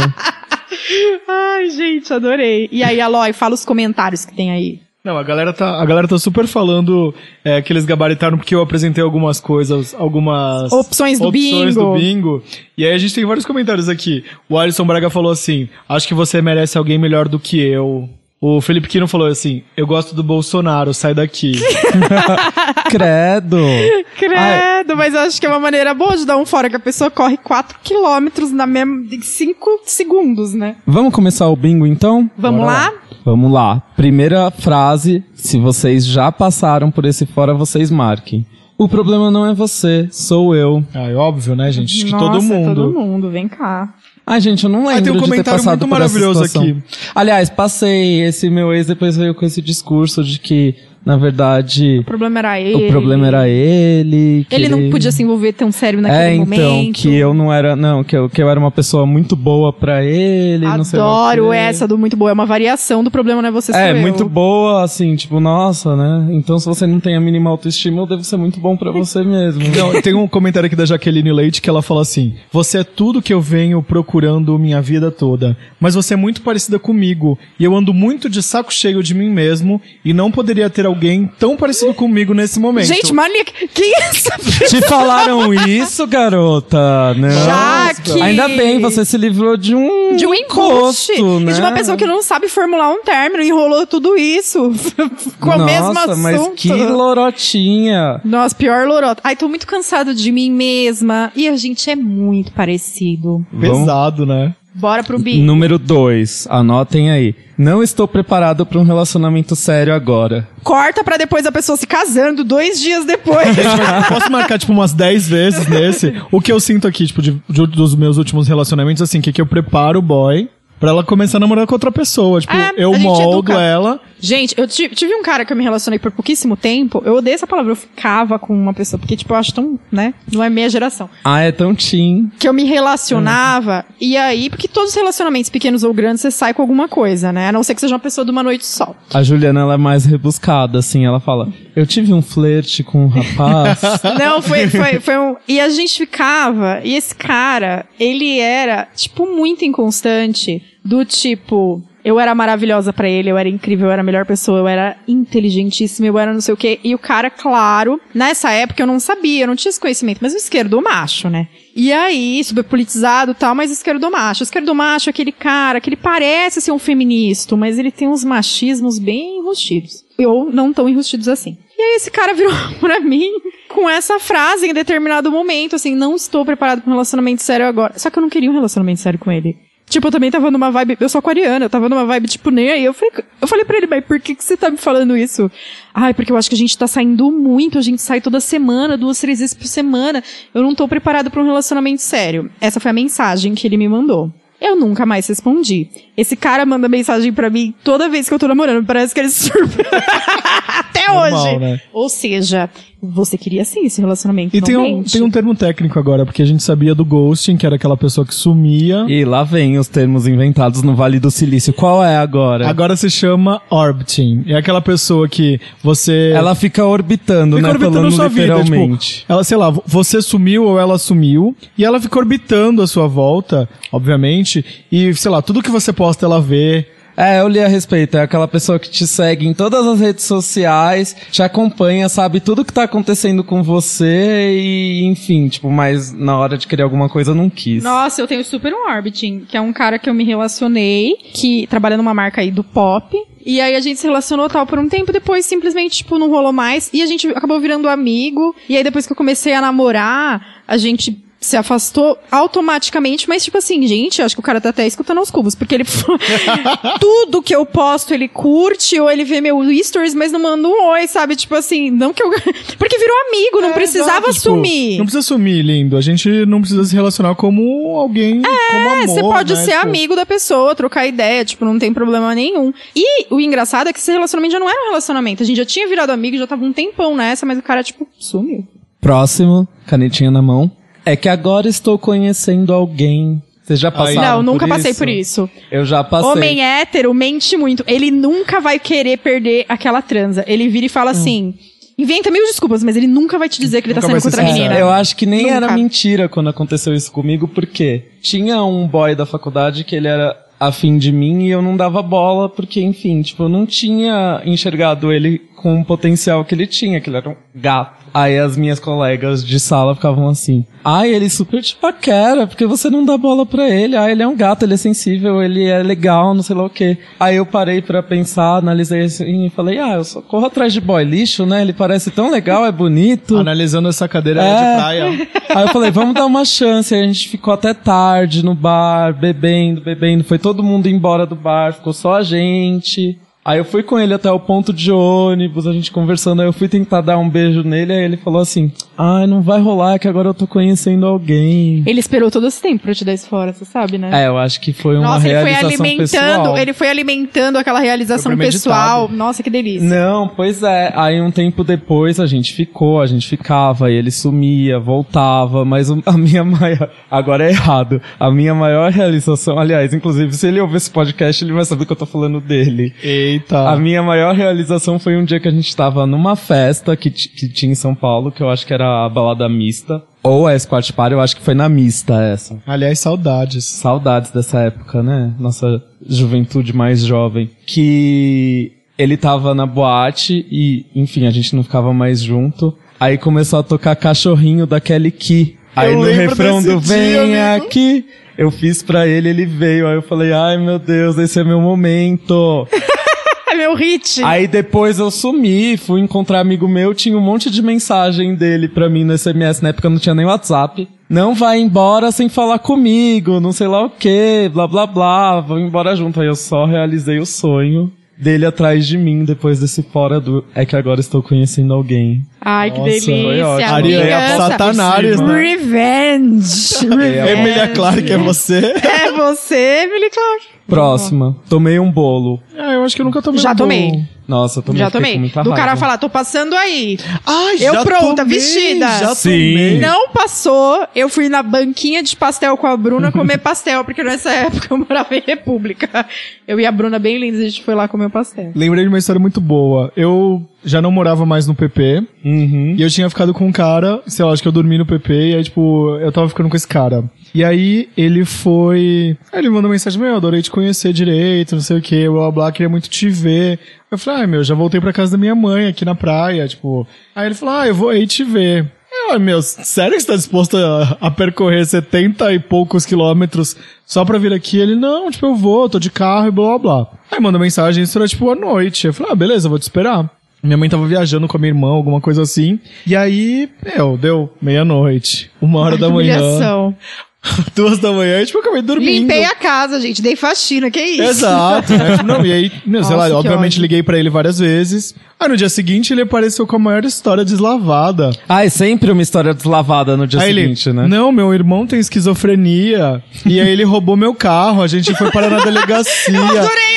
Ai, gente, adorei. E aí, Aloy, fala os comentários que tem aí. Não, a galera tá, a galera tá super falando é, que eles gabaritaram porque eu apresentei algumas coisas, algumas Opções do opções bingo. do bingo. E aí a gente tem vários comentários aqui. O Alisson Braga falou assim: Acho que você merece alguém melhor do que eu. O Felipe Quino falou assim: Eu gosto do Bolsonaro, sai daqui. Credo. Credo, mas eu acho que é uma maneira boa de dar um fora, que a pessoa corre 4 quilômetros na mesma, em 5 segundos, né? Vamos começar o bingo então? Vamos Bora lá? Vamos lá. Primeira frase, se vocês já passaram por esse fora, vocês marquem. O problema não é você, sou eu. ah, é óbvio, né, gente? Acho que Nossa, todo mundo. todo mundo, vem cá. Ai, gente, eu não lembro tem um de ter comentário passado muito por essa maravilhoso situação. aqui. Aliás, passei. Esse meu ex depois veio com esse discurso de que, na verdade, O problema era ele. o problema era ele. que Ele não podia se envolver tão sério É, naquele então, momento. que eu não era, não, que eu, que eu era uma pessoa muito boa pra ele, Adoro essa do muito boa. É uma variação do problema não é você, É, eu. muito boa, assim, tipo, nossa, né? Então se você não tem a mínima autoestima, eu devo ser muito bom pra você mesmo. Não, tem um comentário aqui da Jaqueline Leite que ela fala assim: Você é tudo que eu venho procurando minha vida toda, mas você é muito parecida comigo e eu ando muito de saco cheio de mim mesmo e não poderia ter alguém tão parecido comigo nesse momento. Gente, maníaca. Que isso? Te falaram isso, garota? Não. Jaque! Ainda bem, você se livrou de um De um embuste. encosto, né? E de uma pessoa que não sabe formular um término, enrolou tudo isso. com a Nossa, mesma assunto. mas que lorotinha. Nossa, pior lorota. Ai, tô muito cansado de mim mesma. E a gente é muito parecido. Pesado, né? Bora pro bi. Número 2, anotem aí. Não estou preparado pra um relacionamento sério agora. Corta pra depois a pessoa se casando dois dias depois. Posso marcar, tipo, umas 10 vezes nesse? O que eu sinto aqui, tipo, de, de- dos meus últimos relacionamentos, assim, que, é que eu preparo o boy pra ela começar a namorar com outra pessoa. Tipo, É, eu moldo educa. ela. Gente, eu ti- tive um cara que eu me relacionei por pouquíssimo tempo. Eu odeio essa palavra. Eu ficava com uma pessoa. Porque, tipo, eu acho tão, né? Não é minha geração. Ah, é tão teen. que eu me relacionava, e aí, porque todos os relacionamentos, pequenos ou grandes, você sai com alguma coisa, né? A não ser que seja uma pessoa de uma noite só. A Juliana, ela é mais rebuscada, assim. Ela fala, eu tive um flerte com um rapaz. Não, foi, foi, foi um. E a gente ficava, e esse cara, ele era, tipo, muito inconstante, do tipo. Eu era maravilhosa pra ele, eu era incrível, eu era a melhor pessoa, eu era inteligentíssima, eu era não sei o quê. E o cara, claro, nessa época eu não sabia, eu não tinha esse conhecimento, mas o esquerdo macho, né? E aí, super politizado e tal, mas esquerdo macho. Esquerdo macho é aquele cara que ele parece ser um feminista, mas ele tem uns machismos bem enrustidos. Ou não tão enrustidos assim. E aí esse cara virou pra mim com essa frase em determinado momento, assim, não estou preparado para um relacionamento sério agora. Só que eu não queria um relacionamento sério com ele. Tipo, eu também tava numa vibe, eu sou aquariana, eu tava numa vibe, tipo, nem aí. Eu falei, eu falei pra ele, mas por que, que você tá me falando isso? Ai, porque eu acho que a gente tá saindo muito, a gente sai toda semana, duas, três vezes por semana. Eu não tô preparado pra um relacionamento sério. Essa foi a mensagem que ele me mandou. Eu nunca mais respondi. Esse cara manda mensagem pra mim toda vez que eu tô namorando. Parece que ele se surpreende. Até Normal, hoje. né? Ou seja, você queria sim esse relacionamento. E tem um, tem um termo técnico agora, porque a gente sabia do ghosting, que era aquela pessoa que sumia. E lá vem os termos inventados no Vale do Silício. Qual é agora? Agora se chama orbiting. É aquela pessoa que você. Ela fica orbitando, fica né? orbitando Falando sua vida. literalmente. Tipo, ela, sei lá, você sumiu ou ela sumiu, e ela fica orbitando a sua volta, obviamente, e, sei lá, tudo que você posta ela vê. É, eu li a respeito. É aquela pessoa que te segue em todas as redes sociais, te acompanha, sabe tudo que tá acontecendo com você e, enfim, tipo, mas na hora de querer alguma coisa não quis. Nossa, eu tenho super um Orbiting, que é um cara que eu me relacionei, que trabalha numa marca aí do pop. E aí a gente se relacionou tal por um tempo, depois simplesmente, tipo, não rolou mais. E a gente acabou virando amigo. E aí depois que eu comecei a namorar, a gente se afastou automaticamente, mas tipo assim, gente, acho que o cara tá até escutando aos cubos, porque ele tudo que eu posto ele curte ou ele vê meu stories, mas não manda um oi, sabe? Tipo assim, não que eu porque virou amigo, não É, precisava exato, tipo, sumir. Não precisa sumir, lindo. A gente não precisa se relacionar como alguém. como amor, É, você pode né? ser Tipo, amigo da pessoa, trocar ideia, tipo, não tem problema nenhum. E o engraçado é que esse relacionamento já não era um relacionamento. A gente já tinha virado amigo, já tava um tempão nessa, mas o cara, tipo, sumiu. Próximo, canetinha na mão. É que agora estou conhecendo alguém. Vocês já passaram não, nunca por passei isso? por isso. Eu já passei. Homem hétero mente muito. Ele nunca vai querer perder aquela transa. Ele vira e fala assim. Inventa mil desculpas, mas ele nunca vai te dizer que ele tá Nunca saindo com vai ser outra sincero. menina. Eu acho que nem Nunca. era mentira quando aconteceu isso comigo, porque tinha um boy da faculdade que ele era afim de mim e eu não dava bola, porque, enfim, tipo, eu não tinha enxergado ele com o potencial que ele tinha, que ele era um gato. Aí as minhas colegas de sala ficavam assim, ai, ele super te paquera, porque você não dá bola pra ele, ah, ele é um gato, ele é sensível, ele é legal, não sei lá o quê. Aí eu parei pra pensar, analisei assim e falei, ah, eu só corro atrás de boy lixo, né, ele parece tão legal, é bonito. Analisando essa cadeira É. de praia. Aí eu falei, vamos dar uma chance. Aí a gente ficou até tarde no bar, bebendo, bebendo. Foi todo mundo embora do bar, ficou só a gente. Aí eu fui com ele até o ponto de ônibus, a gente conversando, aí eu fui tentar dar um beijo nele, aí ele falou assim, ai, não vai rolar, que agora eu tô conhecendo alguém. Ele esperou todo esse tempo pra te dar isso fora, você sabe, né? É, eu acho que foi uma Nossa, ele foi realização alimentando, pessoal. ele foi alimentando aquela realização pessoal. Nossa, que delícia. Não, pois é. Aí um tempo depois a gente ficou, a gente ficava, e ele sumia, voltava, mas a minha maior. Agora é errado. A minha maior realização, aliás, inclusive, se ele ouvir esse podcast, ele vai saber que eu tô falando dele. Eita. A minha maior realização foi um dia que a gente tava numa festa que, que tinha em São Paulo, que eu acho que era a balada mista. Ou a Squat Party, eu acho que foi na mista essa. Aliás, saudades. Saudades dessa época, né? Nossa juventude mais jovem. Que ele tava na boate e, enfim, a gente não ficava mais junto. Aí começou a tocar cachorrinho da Kelly Key. Aí Eu no refrão do dia, Vem amigo." aqui, eu fiz pra ele, ele veio. Aí eu falei, ai meu Deus, esse é meu momento. É meu hit. Aí depois eu sumi, fui encontrar amigo meu, tinha um monte de mensagem dele pra mim no SMS, na época não tinha nem WhatsApp. Não vai embora sem falar comigo, não sei lá o que, blá blá blá, vamos embora junto. Aí eu só realizei o sonho dele atrás de mim depois desse fora do. É que agora estou conhecendo alguém. Ai, que Nossa, delícia. foi ótimo. Ariel Vingança. Satanares, né? Revenge. Revenge. Emilia Clarke é você? É você, Emily Clark. Próxima. Tomei um bolo. Ah, eu acho que eu nunca tomei Já um tomei. bolo. Nossa, eu tomei, Já tomei. Do cara falar, tô passando aí. Ai, Eu já pronta, tomei, vestida. Já Sim. tomei. Não passou, eu fui na banquinha de pastel com a Bruna comer pastel, porque nessa época eu morava em República. Eu e a Bruna bem linda, a gente foi lá comer o pastel. Lembrei de uma história muito boa. Eu já não morava mais no PP. Uhum. E eu tinha ficado com um cara, sei lá, acho que eu dormi no PP, e aí, tipo, eu tava ficando com esse cara. E aí, ele foi. Aí ele mandou mensagem: Meu, adorei te conhecer direito, não sei o que, blá blá queria muito te ver. Eu falei: Ai, meu, já voltei pra casa da minha mãe aqui na praia, tipo. Aí ele falou: Ah, eu vou aí te ver. Eu, "Ah, meu, sério que você tá disposto a, a percorrer 70 e poucos quilômetros só pra vir aqui? Ele, não, tipo, eu vou, tô de carro e blá blá. Aí mandou mensagem, isso era tipo à noite. Eu falei, ah, beleza, vou te esperar. Minha mãe tava viajando com a minha irmã, alguma coisa assim. E aí, meu, deu meia-noite, uma hora da manhã. Humilhação. duas da manhã tipo, eu acabei dormindo. Limpei a casa, gente. Dei faxina, que isso? Exato, né? Tipo, não, e aí, meu, sei Nossa, lá, que obviamente ódio. liguei pra ele várias vezes. Aí no dia seguinte ele apareceu com a maior história deslavada. Ah, é sempre uma história deslavada no dia aí seguinte, ele, né? não, meu irmão tem esquizofrenia. e aí ele roubou meu carro, a gente foi parar na delegacia.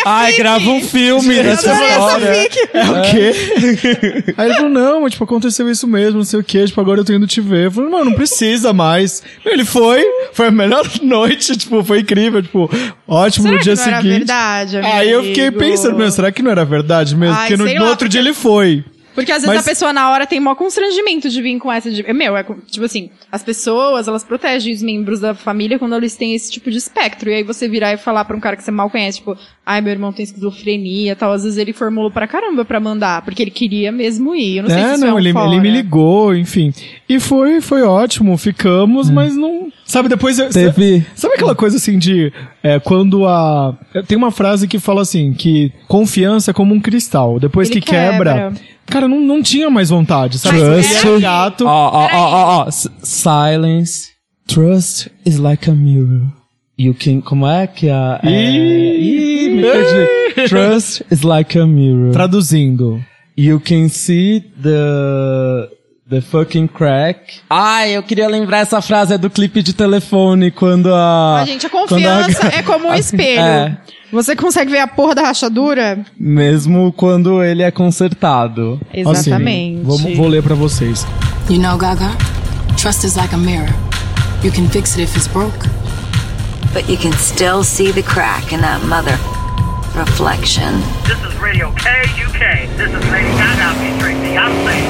Ai, grava um filme dessa adorei essa história. fic. É o quê? Aí ele falou, não, mas, tipo, aconteceu isso mesmo, não sei o quê, tipo, agora eu tô indo te ver. Eu falei, não, não precisa mais. Ele foi, foi a melhor noite, tipo, foi incrível, tipo, ótimo Será no que dia não era seguinte. verdade, Aí eu fiquei amigo? pensando, meu, será que não era verdade mesmo? Ai, Porque no, no outro dia ele foi. Porque às vezes Mas- a pessoa na hora tem maior constrangimento de vir com essa de. Meu, é tipo assim, as pessoas, elas protegem os membros da família quando eles têm esse tipo de espectro. E aí você virar e falar pra um cara que você mal conhece, tipo, ai, meu irmão tem esquizofrenia e tal. Às vezes ele formulou pra caramba pra mandar, porque ele queria mesmo ir. Eu não sei se É, isso não, é um ele, fora. ele me ligou, enfim. E foi, foi ótimo, ficamos, mas não. Sabe, depois eu. Teve- Sabe aquela coisa assim de. é, quando a. Tem uma frase que fala assim: que confiança é como um cristal. Depois Ele que quebra. quebra. Cara, não, não tinha mais vontade, sabe? Trust. Ele era gato. Ó, ó, ó, ó, ó. Silence. Trust is like a mirror. You can. Como é que a. É... Ih. Ih, me perdi. Trust is like a mirror. Traduzindo. You can see the. The fucking crack. Ai, eu queria lembrar essa frase, é do clipe de telefone, quando a. Ah, gente, a confiança é como um espelho. É. Você consegue ver a porra da rachadura? Mesmo quando ele é consertado. Exatamente. Assim, vamos, vou ler pra vocês. You know, Gaga, trust is like a mirror. You can fix it if it's broke. But you can still see the crack in that mother reflection. This is Radio KUK. This is Lady Gaga featuring Beyonce.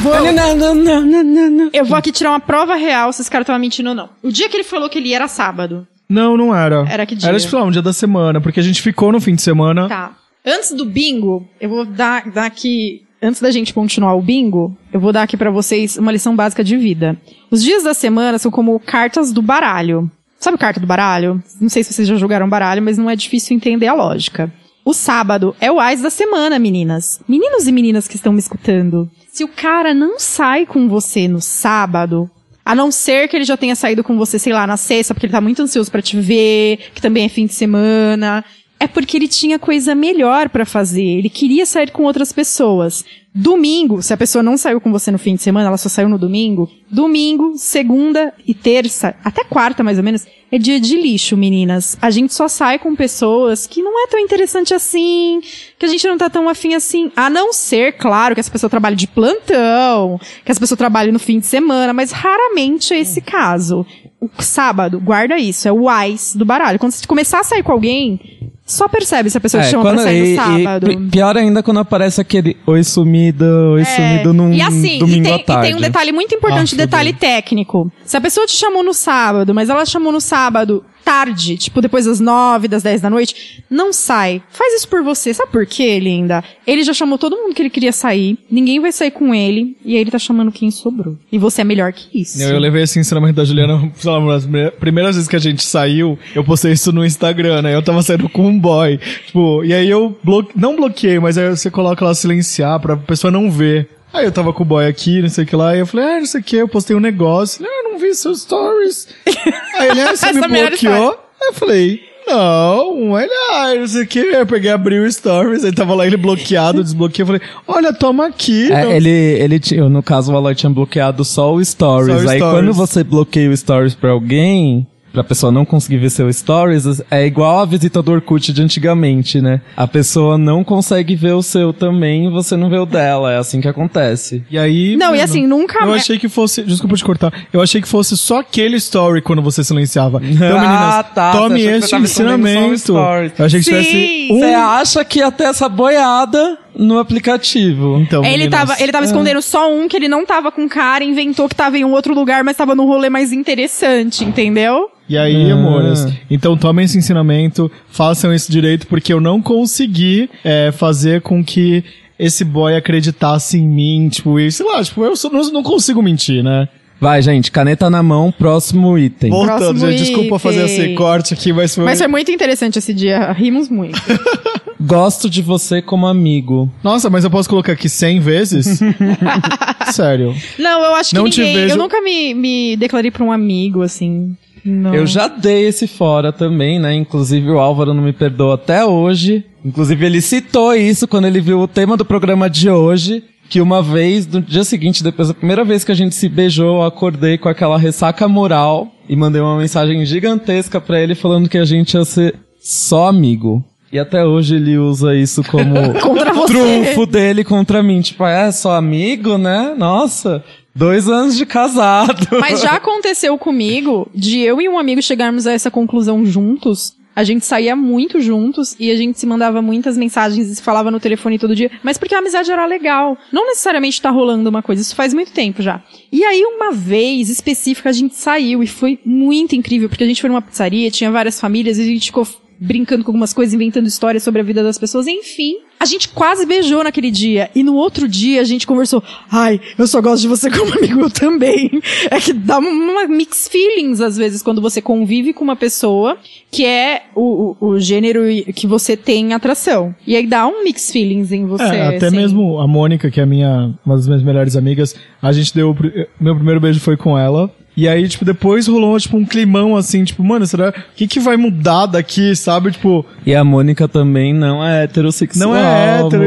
Vou, Não, não, não, não, não, não. eu vou aqui tirar uma prova real se esse cara tava mentindo ou não. O dia que ele falou que ele ia era sábado. Não, não era. Era que dia? Era, tipo, lá, um dia da semana, porque a gente ficou no fim de semana. Tá. Antes do bingo, eu vou dar, dar aqui. Antes da gente continuar o bingo, eu vou dar aqui pra vocês uma lição básica de vida. Os dias da semana são como cartas do baralho. Sabe carta do baralho? Não sei se vocês já jogaram baralho, mas não é difícil entender a lógica. O sábado é o AIS da semana, meninas. Meninos e meninas que estão me escutando. Se o cara não sai com você no sábado, a não ser que ele já tenha saído com você, sei lá, na sexta, porque ele tá muito ansioso pra te ver, que também é fim de semana. É porque ele tinha coisa melhor pra fazer. Ele queria sair com outras pessoas. Domingo, se a pessoa não saiu com você no fim de semana, ela só saiu no domingo. Domingo, segunda e terça, até quarta mais ou menos, é dia de lixo, meninas. A gente só sai com pessoas que não é tão interessante assim, que a gente não tá tão afim assim. A não ser, claro, que essa pessoa trabalhe de plantão, que essa pessoa trabalhe no fim de semana, mas raramente é esse caso. O sábado, guarda isso, é o AIS do baralho. Quando você começar a sair com alguém, só percebe se a pessoa te chama pra sair É, e- no e sábado. pi- pior ainda quando aparece aquele oi sumido, oi sumido num E assim, e domingo tem, à e tarde. tem um detalhe muito importante, Ah, detalhe técnico. Se a pessoa te chamou no sábado, mas ela chamou no sábado tarde, tipo depois das nove, das dez da noite, não sai. Faz isso por você. Sabe por quê, linda? Ele já chamou todo mundo que ele queria sair, ninguém vai sair com ele, e aí ele tá chamando quem sobrou. E você é melhor que isso. Eu, eu levei esse ensinamento da Juliana, sei lá, prime- primeiras vezes que a gente saiu, eu postei isso no Instagram, né? Eu tava saindo com um boy. Tipo, e aí eu blo não bloqueei, mas aí você coloca lá silenciar pra pessoa não ver. Aí eu tava com o boy aqui, não sei o que lá, e eu falei, ah, não sei o que, eu postei um negócio. Ele, Ah, eu não vi seus stories. aí ele, ah, você me é bloqueou? Aí eu falei, não, ele, ah, não sei o que. Aí eu peguei, abri o stories, aí tava lá ele bloqueado, desbloqueei, eu falei, olha, toma aqui. É, não- ele, ele tinha, no caso, o Aloy tinha bloqueado só o Stories. Só o Aí Stories. quando você bloqueia o Stories pra alguém, pra pessoa não conseguir ver seu Stories, é igual a visita do Orkut de antigamente, né? A pessoa não consegue ver o seu também e você não vê o dela. É assim que acontece. E aí. Não, e mano, assim, nunca Eu mais- achei que fosse. Desculpa te cortar. Eu achei que fosse só aquele story quando você silenciava. Então, Ah, meninas, tá, tome este um ensinamento. Eu achei que Sim, tivesse um. Você acha que ia ter essa boiada no aplicativo. Então, Ele meninas, tava, ele tava escondendo só um que ele não tava com cara, inventou que tava em um outro lugar, mas tava num rolê mais interessante, entendeu? E aí, Ah. amores? Então tomem esse ensinamento, façam isso direito, porque eu não consegui é, fazer com que esse boy acreditasse em mim, tipo, e sei lá, tipo, eu só não, não consigo mentir, né? Vai, gente, caneta na mão, próximo item. Voltando, Próximo gente, desculpa fazer item. esse corte aqui, mas foi... Mas foi muito interessante esse dia. Rimos muito. Gosto de você como amigo. Nossa, mas eu posso colocar aqui 100 vezes? Sério. Não, eu acho que Não te ninguém. vejo- Eu nunca me, me declarei pra um amigo, assim. Não. Eu já dei esse fora também, né? Inclusive o Álvaro não me perdoa até hoje. Inclusive ele citou isso quando ele viu o tema do programa de hoje. Que uma vez, no dia seguinte, depois da primeira vez que a gente se beijou, eu acordei com aquela ressaca moral e mandei uma mensagem gigantesca pra ele falando que a gente ia ser só amigo. E até hoje ele usa isso como Contra você. trunfo dele contra mim. Tipo, é só amigo, né? Nossa, dois anos de casado. Mas já aconteceu comigo de eu e um amigo chegarmos a essa conclusão juntos. A gente saía muito juntos e a gente se mandava muitas mensagens e se falava no telefone todo dia, mas porque a amizade era legal. Não necessariamente tá rolando uma coisa, isso faz muito tempo já. E aí, uma vez específica, a gente saiu e foi muito incrível, porque a gente foi numa pizzaria, tinha várias famílias e a gente ficou brincando com algumas coisas, inventando histórias sobre a vida das pessoas, enfim. A gente quase beijou naquele dia. E no outro dia a gente conversou. Ai, eu só gosto de você como amigo, também. É que dá uma mix feelings às vezes quando você convive com uma pessoa que é o, o, o gênero que você tem atração. E aí dá um mix feelings em você. É, até assim. mesmo a Mônica, que é a minha, uma das minhas melhores amigas, a gente deu. Meu primeiro beijo foi com ela. E aí, tipo, depois rolou, tipo, um climão assim, tipo, mano, será. O que, que vai mudar daqui, sabe? Tipo, E a Mônica também não é heterossexual. não é hétero,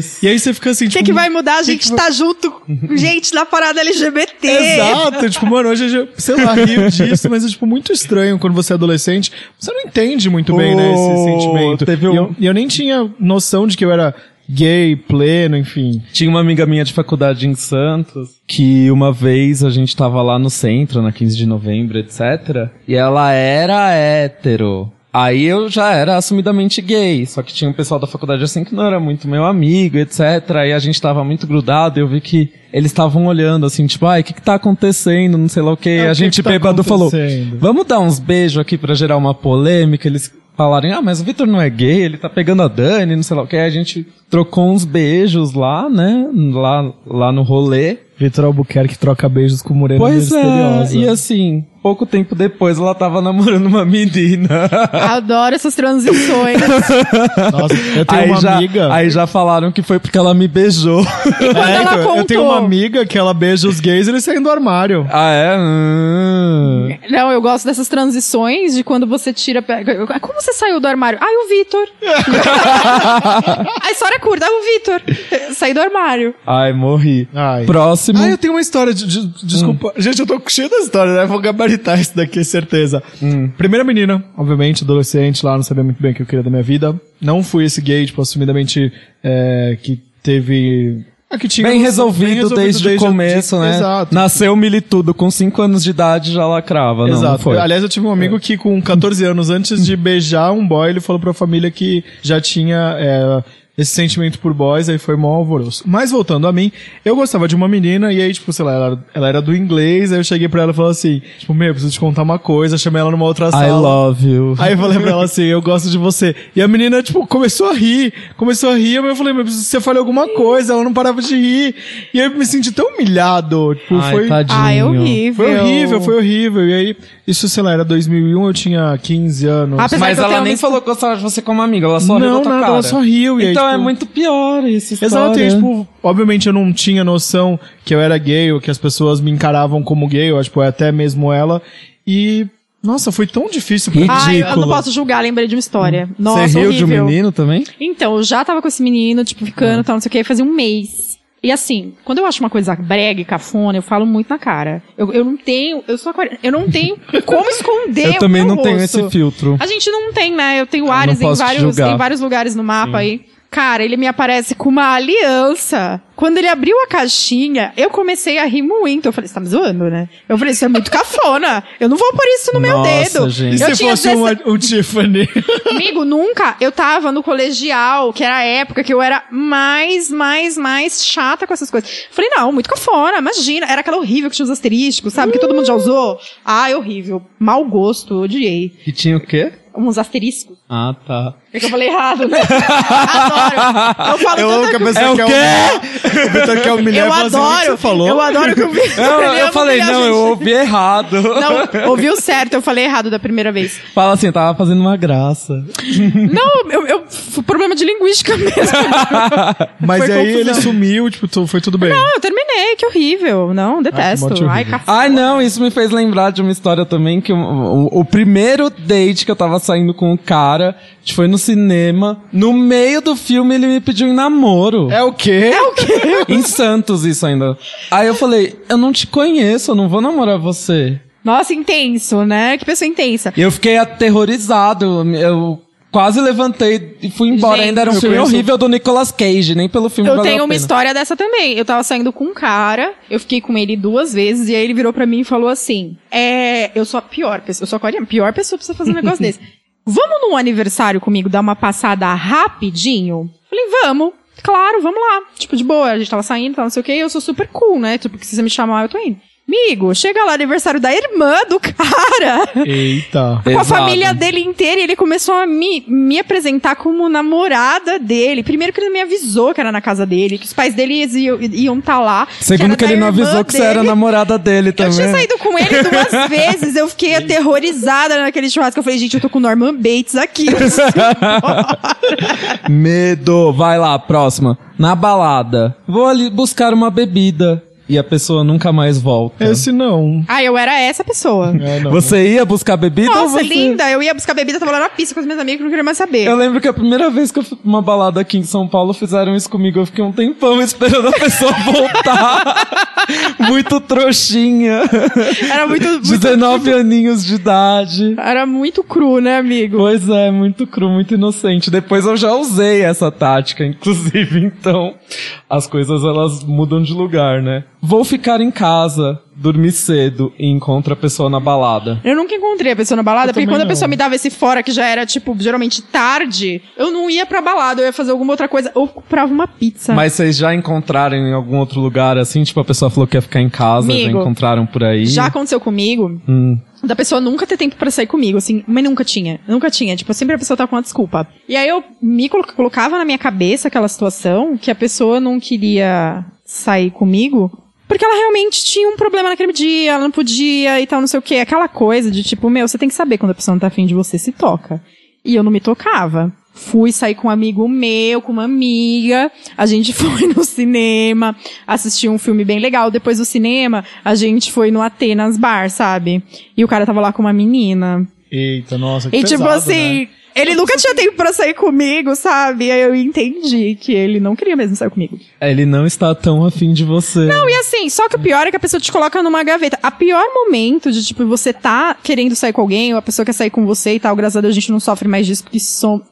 tipo. E aí você fica assim, O tipo. que, que vai mudar? A que gente que tá junto, gente, na parada LGBT. Exato, tipo, mano, hoje, eu sei lá, rio disso, mas é, tipo, muito estranho quando você é adolescente. Você não entende muito bem, né, esse Oh, sentimento. teve e, um- eu, e eu nem tinha noção de que eu era gay, pleno, enfim. Tinha uma amiga minha de faculdade em Santos que uma vez a gente tava lá no centro, na 15 de novembro, etc. E ela era hétero. Aí eu já era assumidamente gay, só que tinha um pessoal da faculdade assim que não era muito meu amigo, etc. Aí a gente tava muito grudado e eu vi que eles estavam olhando assim, tipo, ai, o que que tá acontecendo, não sei lá o que. É, a que gente que tá bêbado falou, vamos dar uns beijos aqui pra gerar uma polêmica. Eles falarem, ah, mas o Vitor não é gay, ele tá pegando a Dani, não sei lá o que. A gente trocou uns beijos lá, né? Lá, lá no rolê. Vitor Albuquerque troca beijos com Morena Pois é, misteriosa. e assim, pouco tempo depois ela tava namorando uma menina. Adoro essas transições. Nossa, eu tenho aí uma já, amiga. Aí já falaram que foi porque ela me beijou. É, ela então, contou. eu tenho uma amiga que ela beija os gays e eles saem do armário. ah, é? Hum. Não, eu gosto dessas transições de quando você tira. pega- Como você saiu do armário? Ai, o Vitor. A história é curta. Ai, o Vitor. Saí do armário. Ai, morri. Ai. Próximo. Ah, eu tenho uma história. De, de- desculpa. Gente, eu tô cheio da história, né? Vou gabaritar isso daqui, certeza. Primeira menina, obviamente, adolescente lá, não sabia muito bem o que eu queria da minha vida. Não fui esse gay, tipo, assumidamente, é, que teve. Ah, que tinha Bem resolvido, bem desde, o começo, né? Exato. Nasceu militudo, com 5 anos de idade já lacrava, não, não Exato. foi? Aliás, eu tive um amigo que com 14 anos, antes de beijar um boy, ele falou pra família que já tinha é, esse sentimento por boys, aí foi mó alvoroço. Mas voltando a mim, eu gostava de uma menina, e aí, tipo, sei lá, ela, ela era do inglês, aí eu cheguei pra ela e falei assim, tipo, meu, preciso te contar uma coisa, chamei ela numa outra sala. I love you. Aí eu falei pra ela assim, eu gosto de você. E a menina, tipo, começou a rir. Começou a rir, eu falei, mas você falou alguma coisa, ela não parava de rir. E aí eu me senti tão humilhado. Tipo, Ai, foi. tadinho. Ai, é horrível. Foi horrível, foi horrível. E aí, isso, sei lá, era 2001, eu tinha 15 anos. Apesar Mas ela nem falou que gostava de você como amiga, ela só riu Não, tua nada, cara. ela só riu, e aí, Então é tipo- muito pior essa história. Exato, e tipo, obviamente eu não tinha noção que eu era gay, ou que as pessoas me encaravam como gay, eu acho, tipo, até mesmo ela. E, nossa, foi tão difícil. Ai, eu não posso julgar, lembrei de uma história. Nossa, Você riu horrível. de um menino também? Então, eu já tava com esse menino, tipo, ficando, tal, não sei o que, fazia um mês. E assim, quando eu acho uma coisa brega e cafona, eu falo muito na cara. Eu, eu não tenho, eu sou aquariana, eu não tenho como esconder Eu também não tenho rosto. esse filtro. A gente não tem, né? Eu tenho áreas em vários, em vários lugares no mapa aí. Cara, ele me aparece com uma aliança. Quando ele abriu a caixinha, eu comecei a rir muito. Eu falei, você tá me zoando, né? Eu falei, isso é muito cafona. Eu não vou pôr isso no meu Nossa, dedo. gente. E Eu se tinha fosse 17 um, um Tiffany? Amigo, nunca. Eu tava no colegial, que era a época que eu era mais, mais, mais chata com essas coisas. Falei, não, muito cafona, imagina. Era aquela horrível que tinha os asterísticos, sabe? Que todo mundo já usou. Ai, horrível. Mau gosto, odiei. E tinha o quê? Uns asteriscos. Ah, tá. É que eu falei errado, né? Adoro. Eu falo Eu tanta coisa. É o quê? O Vitor quer humilhar Eu e falar assim, "O que adoro. você falou? Eu adoro que o Vitor. Ele eu ama falei, não, a eu gente. ouvi errado. Não, ouviu certo, eu falei errado da primeira vez. Fala assim, tava fazendo uma graça. Não, eu, eu problema de linguística mesmo. Mas Foi aí ele confusão. sumiu, tipo, tu- foi tudo bem. Não, eu terminei, que horrível. Não, detesto. morte Ai, cacete. Ai, não, isso me fez lembrar de uma história também que o, o- o primeiro date que eu tava saindo com o cara, a gente foi no cinema. No meio do filme ele me pediu em namoro. É o quê? É o quê? Em Santos, isso ainda. Aí eu falei, eu não te conheço, eu não vou namorar você. Nossa, intenso, né? Que pessoa intensa. E eu fiquei aterrorizado. Eu quase levantei e fui embora. Gente, ainda era um filme conheço- horrível do Nicolas Cage, nem pelo filme Eu valeu tenho a uma pena. história dessa também. Eu tava saindo com um cara, eu fiquei com ele duas vezes, e aí ele virou pra mim e falou assim: É, eu sou a pior pessoa, eu sou a pior pessoa pra você fazer um negócio desse. Vamos num aniversário comigo dar uma passada rapidinho? Falei, vamos. Claro, vamos lá. Tipo, de boa, a gente tava saindo, tal, não sei o que, e eu sou super cool, né? Tipo, que se você me chamar, eu tô indo. Amigo, chega lá, aniversário da irmã do cara. Eita. Com a família dele inteira, e ele começou a me, me apresentar como namorada dele. Primeiro que ele não me avisou que era na casa dele, que os pais dele iam estar lá. Segundo que da ele não avisou que você dele. era namorada dele Eu também. tinha saído com ele duas vezes, eu fiquei aterrorizada naquele churrasco. Eu falei, gente, eu tô com o Norman Bates aqui. eu. Medo. Vai lá, próxima. Na balada. Vou ali buscar uma bebida. E a pessoa nunca mais volta. Esse não. ah, eu era essa pessoa. É, não. Você ia buscar bebida ou Nossa, você... linda. Eu ia buscar bebida, tava lá na pista com os meus amigos, não queria mais saber. Eu lembro que a primeira vez que eu fui pra uma balada aqui em São Paulo, fizeram isso comigo. Eu fiquei um tempão esperando a pessoa voltar. Muito trouxinha. Era muito, muito 19 aninhos de idade. Era muito cru, né, amigo? Pois é, muito cru, muito inocente. Depois eu já usei essa tática, inclusive, então as coisas elas mudam de lugar, né? Vou ficar em casa, dormir cedo e encontro a pessoa na balada. Eu nunca encontrei a pessoa na balada, porque também quando a não. pessoa me dava esse fora, que já era, tipo, geralmente tarde, eu não ia pra balada, eu ia fazer alguma outra coisa, ou comprava uma pizza. Mas vocês já encontraram em algum outro lugar assim? Tipo, a pessoa falou que ia ficar em casa, já Amigo, encontraram por aí? Já aconteceu comigo, Hum. da pessoa nunca ter tempo pra sair comigo, assim, mas nunca tinha, nunca tinha, tipo, sempre a pessoa tá com uma desculpa. E aí eu me colo- colocava na minha cabeça aquela situação que a pessoa não queria sair comigo, porque ela realmente tinha um problema naquele dia, ela não podia e tal, não sei o quê. Aquela coisa de tipo, meu, você tem que saber quando a pessoa não tá afim de você, se toca. E eu não me tocava. Fui sair com um amigo meu, com uma amiga. A gente foi no cinema, assistiu um filme bem legal. Depois do cinema, a gente foi no Atenas Bar, sabe? E o cara tava lá com uma menina. Eita, nossa, que E tipo pesado, assim, né? Ele nunca tinha tempo pra sair comigo, sabe? Aí eu entendi que ele não queria mesmo sair comigo. Ele não está tão afim de você. Não, e assim, só que o pior é que a pessoa te coloca numa gaveta. A pior momento de, tipo, você tá querendo sair com alguém, ou a pessoa quer sair com você e tal, graças a Deus a gente não sofre mais disso, porque são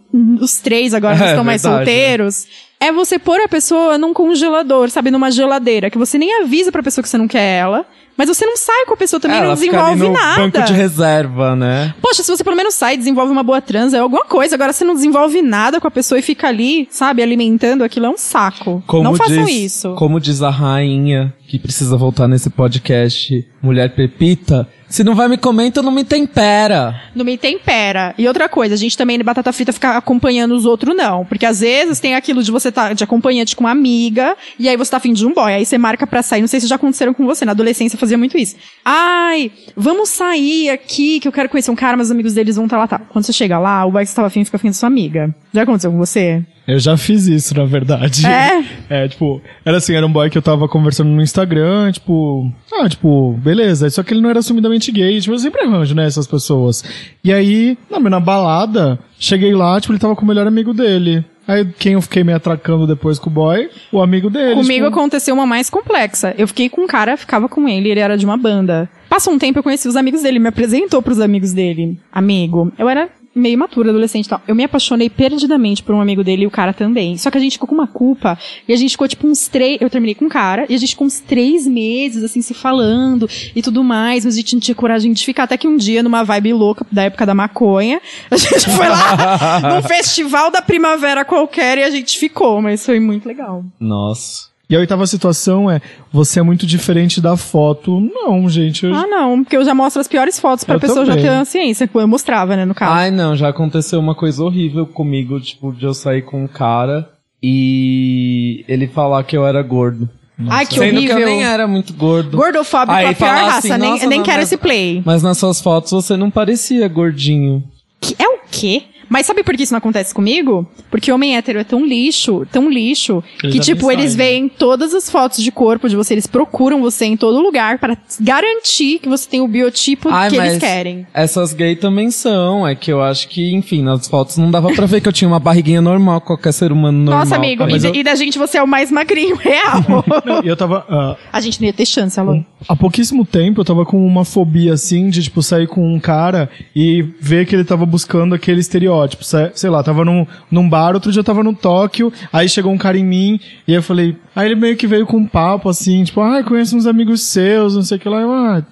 os três agora É, estão mais verdade, solteiros. É você pôr a pessoa num congelador, sabe, numa geladeira, que você nem avisa pra pessoa que você não quer ela, mas você não sai com a pessoa também, É, não desenvolve nada. banco de reserva, né? Poxa, se você pelo menos sai, desenvolve uma boa transa, é alguma coisa. Agora, você não desenvolve nada com a pessoa e fica ali, sabe, alimentando aquilo, é um saco. não façam diz, isso. Como diz a rainha, que precisa voltar nesse podcast, Mulher Pepita, se não vai me comer, então não me tempera. Não me tempera. E outra coisa, a gente também de batata frita fica acompanhando os outros, não. Porque às vezes tem aquilo de você tá de acompanhante com uma amiga, e aí você tá afim de um boy, aí você marca pra sair. Não sei se já aconteceram com você, na adolescência fazia muito isso. Ai, vamos sair aqui, que eu quero conhecer um cara, mas os amigos deles vão estar lá, tá. Quando você chega lá, o boy que você tava afim fica afim da sua amiga. Já aconteceu com você? Eu já fiz isso, na verdade. É? É, tipo, era assim, era um boy que eu tava conversando no Instagram, tipo, ah, tipo, beleza, só que ele não era assumidamente gay, tipo, eu sempre arranjo, né, essas pessoas. E aí, na, na balada, cheguei lá, tipo, ele tava com o melhor amigo dele. Aí, quem eu fiquei me atracando depois com o boy? O amigo dele. Comigo tipo, aconteceu uma mais complexa. Eu fiquei com um cara, ficava com ele, ele era de uma banda. Passou um tempo, eu conheci os amigos dele, me apresentou pros amigos dele. Amigo, eu era meio imatura, adolescente e tal. Eu me apaixonei perdidamente por um amigo dele e o cara também. Só que a gente ficou com uma culpa e a gente ficou tipo uns três. Eu terminei com um cara e a gente ficou uns três meses assim se falando e tudo mais, mas a gente não tinha coragem de ficar. Até que um dia, numa vibe louca da época da maconha, a gente foi lá num festival da primavera qualquer e a gente ficou, mas foi muito legal. Nossa. E a oitava situação é, você é muito diferente da foto. Não, gente. Eu... Ah, não, porque eu já mostro as piores fotos pra Eu pessoa já também. ter ciência. Eu mostrava, né, no caso. Ai, não, já aconteceu uma coisa horrível comigo, tipo, de eu sair com um cara e ele falar que eu era gordo. Ai, que Sendo horrível. que eu nem era muito gordo. Gordofóbico Aí é a pior falar raça, assim, nem, "Nossa, nem quero mas- esse play. Mas nas suas fotos você não parecia gordinho. Que é o quê? Mas sabe por que isso não acontece comigo? Porque homem hétero é tão lixo, tão lixo, Eles que tipo, eles veem todas as fotos de corpo de você, eles procuram você em todo lugar para garantir que você tem o biotipo Ai, que mas eles querem. Essas gays também são. É que eu acho que, enfim, nas fotos não dava pra ver que eu tinha uma barriguinha normal, qualquer ser humano normal. Nossa, amigo, Ah, e, eu- e da gente você é o mais magrinho, real. Não, e eu tava. ah, A gente não ia ter chance, Alô. Há pouquíssimo tempo eu tava com uma fobia assim de, tipo, sair com um cara e ver que ele tava buscando aquele estereótipo. Sei, sei lá, tava num, num bar, outro dia eu tava no Tóquio, aí chegou um cara em mim e eu falei. Aí ele meio que veio com um papo assim, tipo, ah, conheço uns amigos seus, não sei o que lá. Eu, ah,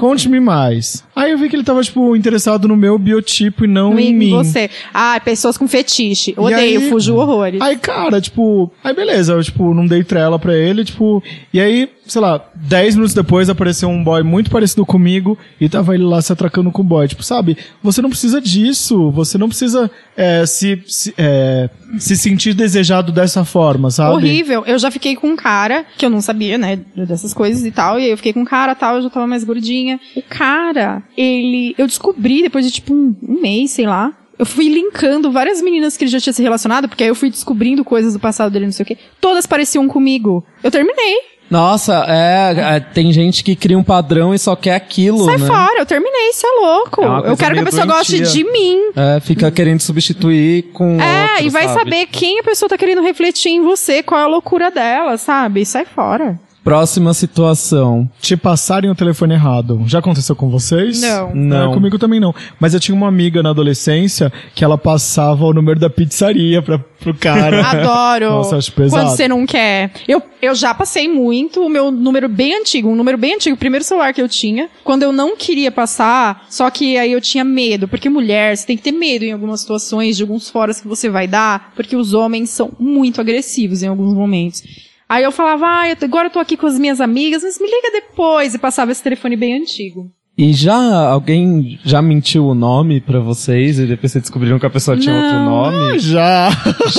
conte-me mais. Aí eu vi que ele tava, tipo, interessado no meu biotipo e não em Em mim. você. Ah, pessoas com fetiche. E Odeio, aí- fujo horrores. Aí, cara, tipo, aí beleza, eu, tipo, não dei trela pra ele, tipo, e aí, sei lá, 10 minutos depois apareceu um boy muito parecido comigo e tava ele lá se atracando com o boy. Tipo, sabe, você não precisa disso, você não precisa é, se, se, é, se sentir desejado dessa forma, sabe? Horrível. Eu já fiquei com um cara, que eu não sabia, né, dessas coisas e tal, e aí eu fiquei com um cara tal, eu já tava mais gordinha. O cara, ele. Eu descobri depois de tipo um, um mês, sei lá. Eu fui linkando várias meninas que ele já tinha se relacionado, porque aí eu fui descobrindo coisas do passado dele, não sei o quê. Todas pareciam comigo. Eu terminei. Nossa, é, é, tem gente que cria um padrão e só quer aquilo, Sai né? fora, eu terminei, você é louco. É eu quero que a pessoa goste doentia. de mim. É, fica querendo substituir com É, outro, e vai sabe? saber quem a pessoa tá querendo refletir em você, qual é a loucura dela, sabe? Sai fora. Próxima situação. Te passarem o telefone errado. Já aconteceu com vocês? Não. Não. É, comigo também não. Mas eu tinha uma amiga na adolescência que ela passava o número da pizzaria pra, pro cara. Adoro. Nossa, acho pesado. Quando você não quer. Eu, eu já passei muito o meu número bem antigo, um número bem antigo, o primeiro celular que eu tinha, quando eu não queria passar, só que aí eu tinha medo, porque mulher, você tem que ter medo em algumas situações, de alguns foras que você vai dar, porque os homens são muito agressivos em alguns momentos. Aí eu falava, ah, eu tô- agora eu tô aqui com as minhas amigas, mas me liga depois, e passava esse telefone bem antigo. E já alguém já mentiu o nome pra vocês e depois vocês descobriram que a pessoa tinha outro nome? Já!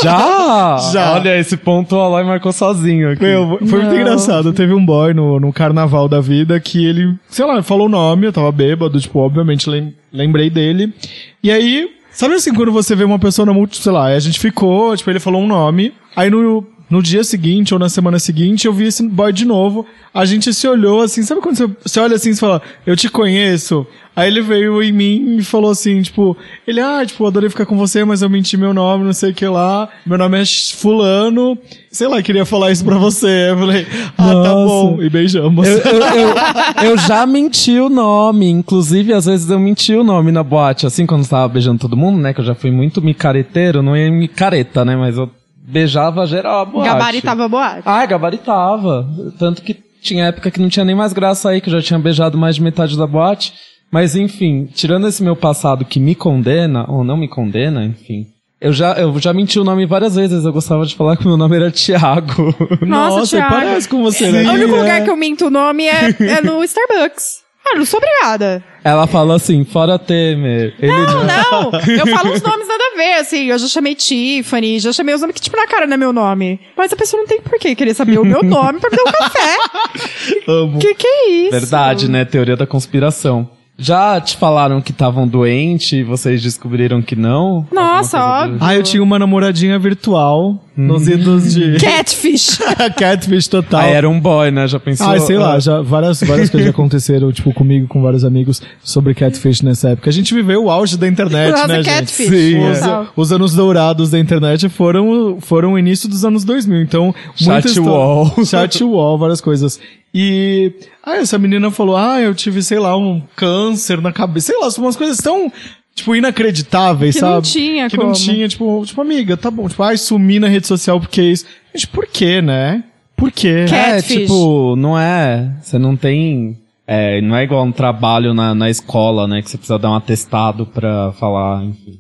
Já! Já. Olha, esse ponto o Aloy marcou sozinho aqui. Meu, foi muito engraçado. Teve um boy no, no carnaval da vida que ele, sei lá, falou o nome, eu tava bêbado, tipo, obviamente lem- lembrei dele. E aí, sabe assim, quando você vê uma pessoa na multi, sei lá, a gente ficou, tipo, ele falou um nome, aí no, no dia seguinte ou na semana seguinte eu vi esse boy de novo, a gente se olhou assim, sabe quando você, você olha assim e fala, eu te conheço? Aí ele veio em mim e falou assim, tipo, ele, ah, tipo, adorei ficar com você, mas eu menti meu nome, não sei o que lá. Meu nome é fulano. Sei lá, queria falar isso pra você. Eu falei, ah, tá Nossa. bom. E beijamos. Eu, eu, eu, eu já menti o nome, inclusive às vezes eu menti o nome na boate, assim, quando eu tava beijando todo mundo, né, que eu já fui muito micareteiro, não ia micareta, né, mas eu beijava geral a boate. Gabaritava boate. Ah, gabaritava. Tanto que tinha época que não tinha nem mais graça aí, que eu já tinha beijado mais de metade da boate. Mas enfim, tirando esse meu passado que me condena, ou não me condena, enfim. Eu já, eu já menti o nome várias vezes, eu gostava de falar que meu nome era Tiago. Nossa, Thiago. parece com você, né? o único é. lugar que eu minto o nome é, é no Starbucks. Ah, não sou obrigada. Ela fala assim, fora Temer. Ele Não, não. Eu falo os nomes nada a ver, assim. Eu já chamei Tiffany, já chamei os nomes que, tipo, na cara não é meu nome. Mas a pessoa não tem por que querer saber o meu nome pra me dar um café. Amo. Que que é isso? Verdade, né? Teoria da conspiração. Já te falaram que estavam doentes e vocês descobriram que não? Nossa, óbvio. Ah, eu tinha uma namoradinha virtual nos idos de... Catfish. Catfish total. Ah, era um boy, né? Já pensou? Ah, sei lá, Ah, já várias, várias coisas já aconteceram, tipo, comigo, com vários amigos, sobre catfish nessa época. A gente viveu o auge da internet, Nossa, né, catfish. gente? Sim, É. os, os anos dourados da internet foram, foram o início dos anos 2000, então... Chat muita histó- wall. Chat wall, várias coisas. E... Ah, essa menina falou, ah, eu tive, sei lá, um câncer na cabeça. Sei lá, são umas coisas tão... Tipo, inacreditáveis, Que sabe? não tinha Que não como. tinha, tipo, tipo, amiga, tá bom. Tipo, ai, sumi na rede social porque é isso. Gente, por quê, né? Por quê? Cat- É, Catfish. tipo, não é. Você não tem. É, não é igual um trabalho na, na escola, né? Que você precisa dar um atestado pra falar, enfim.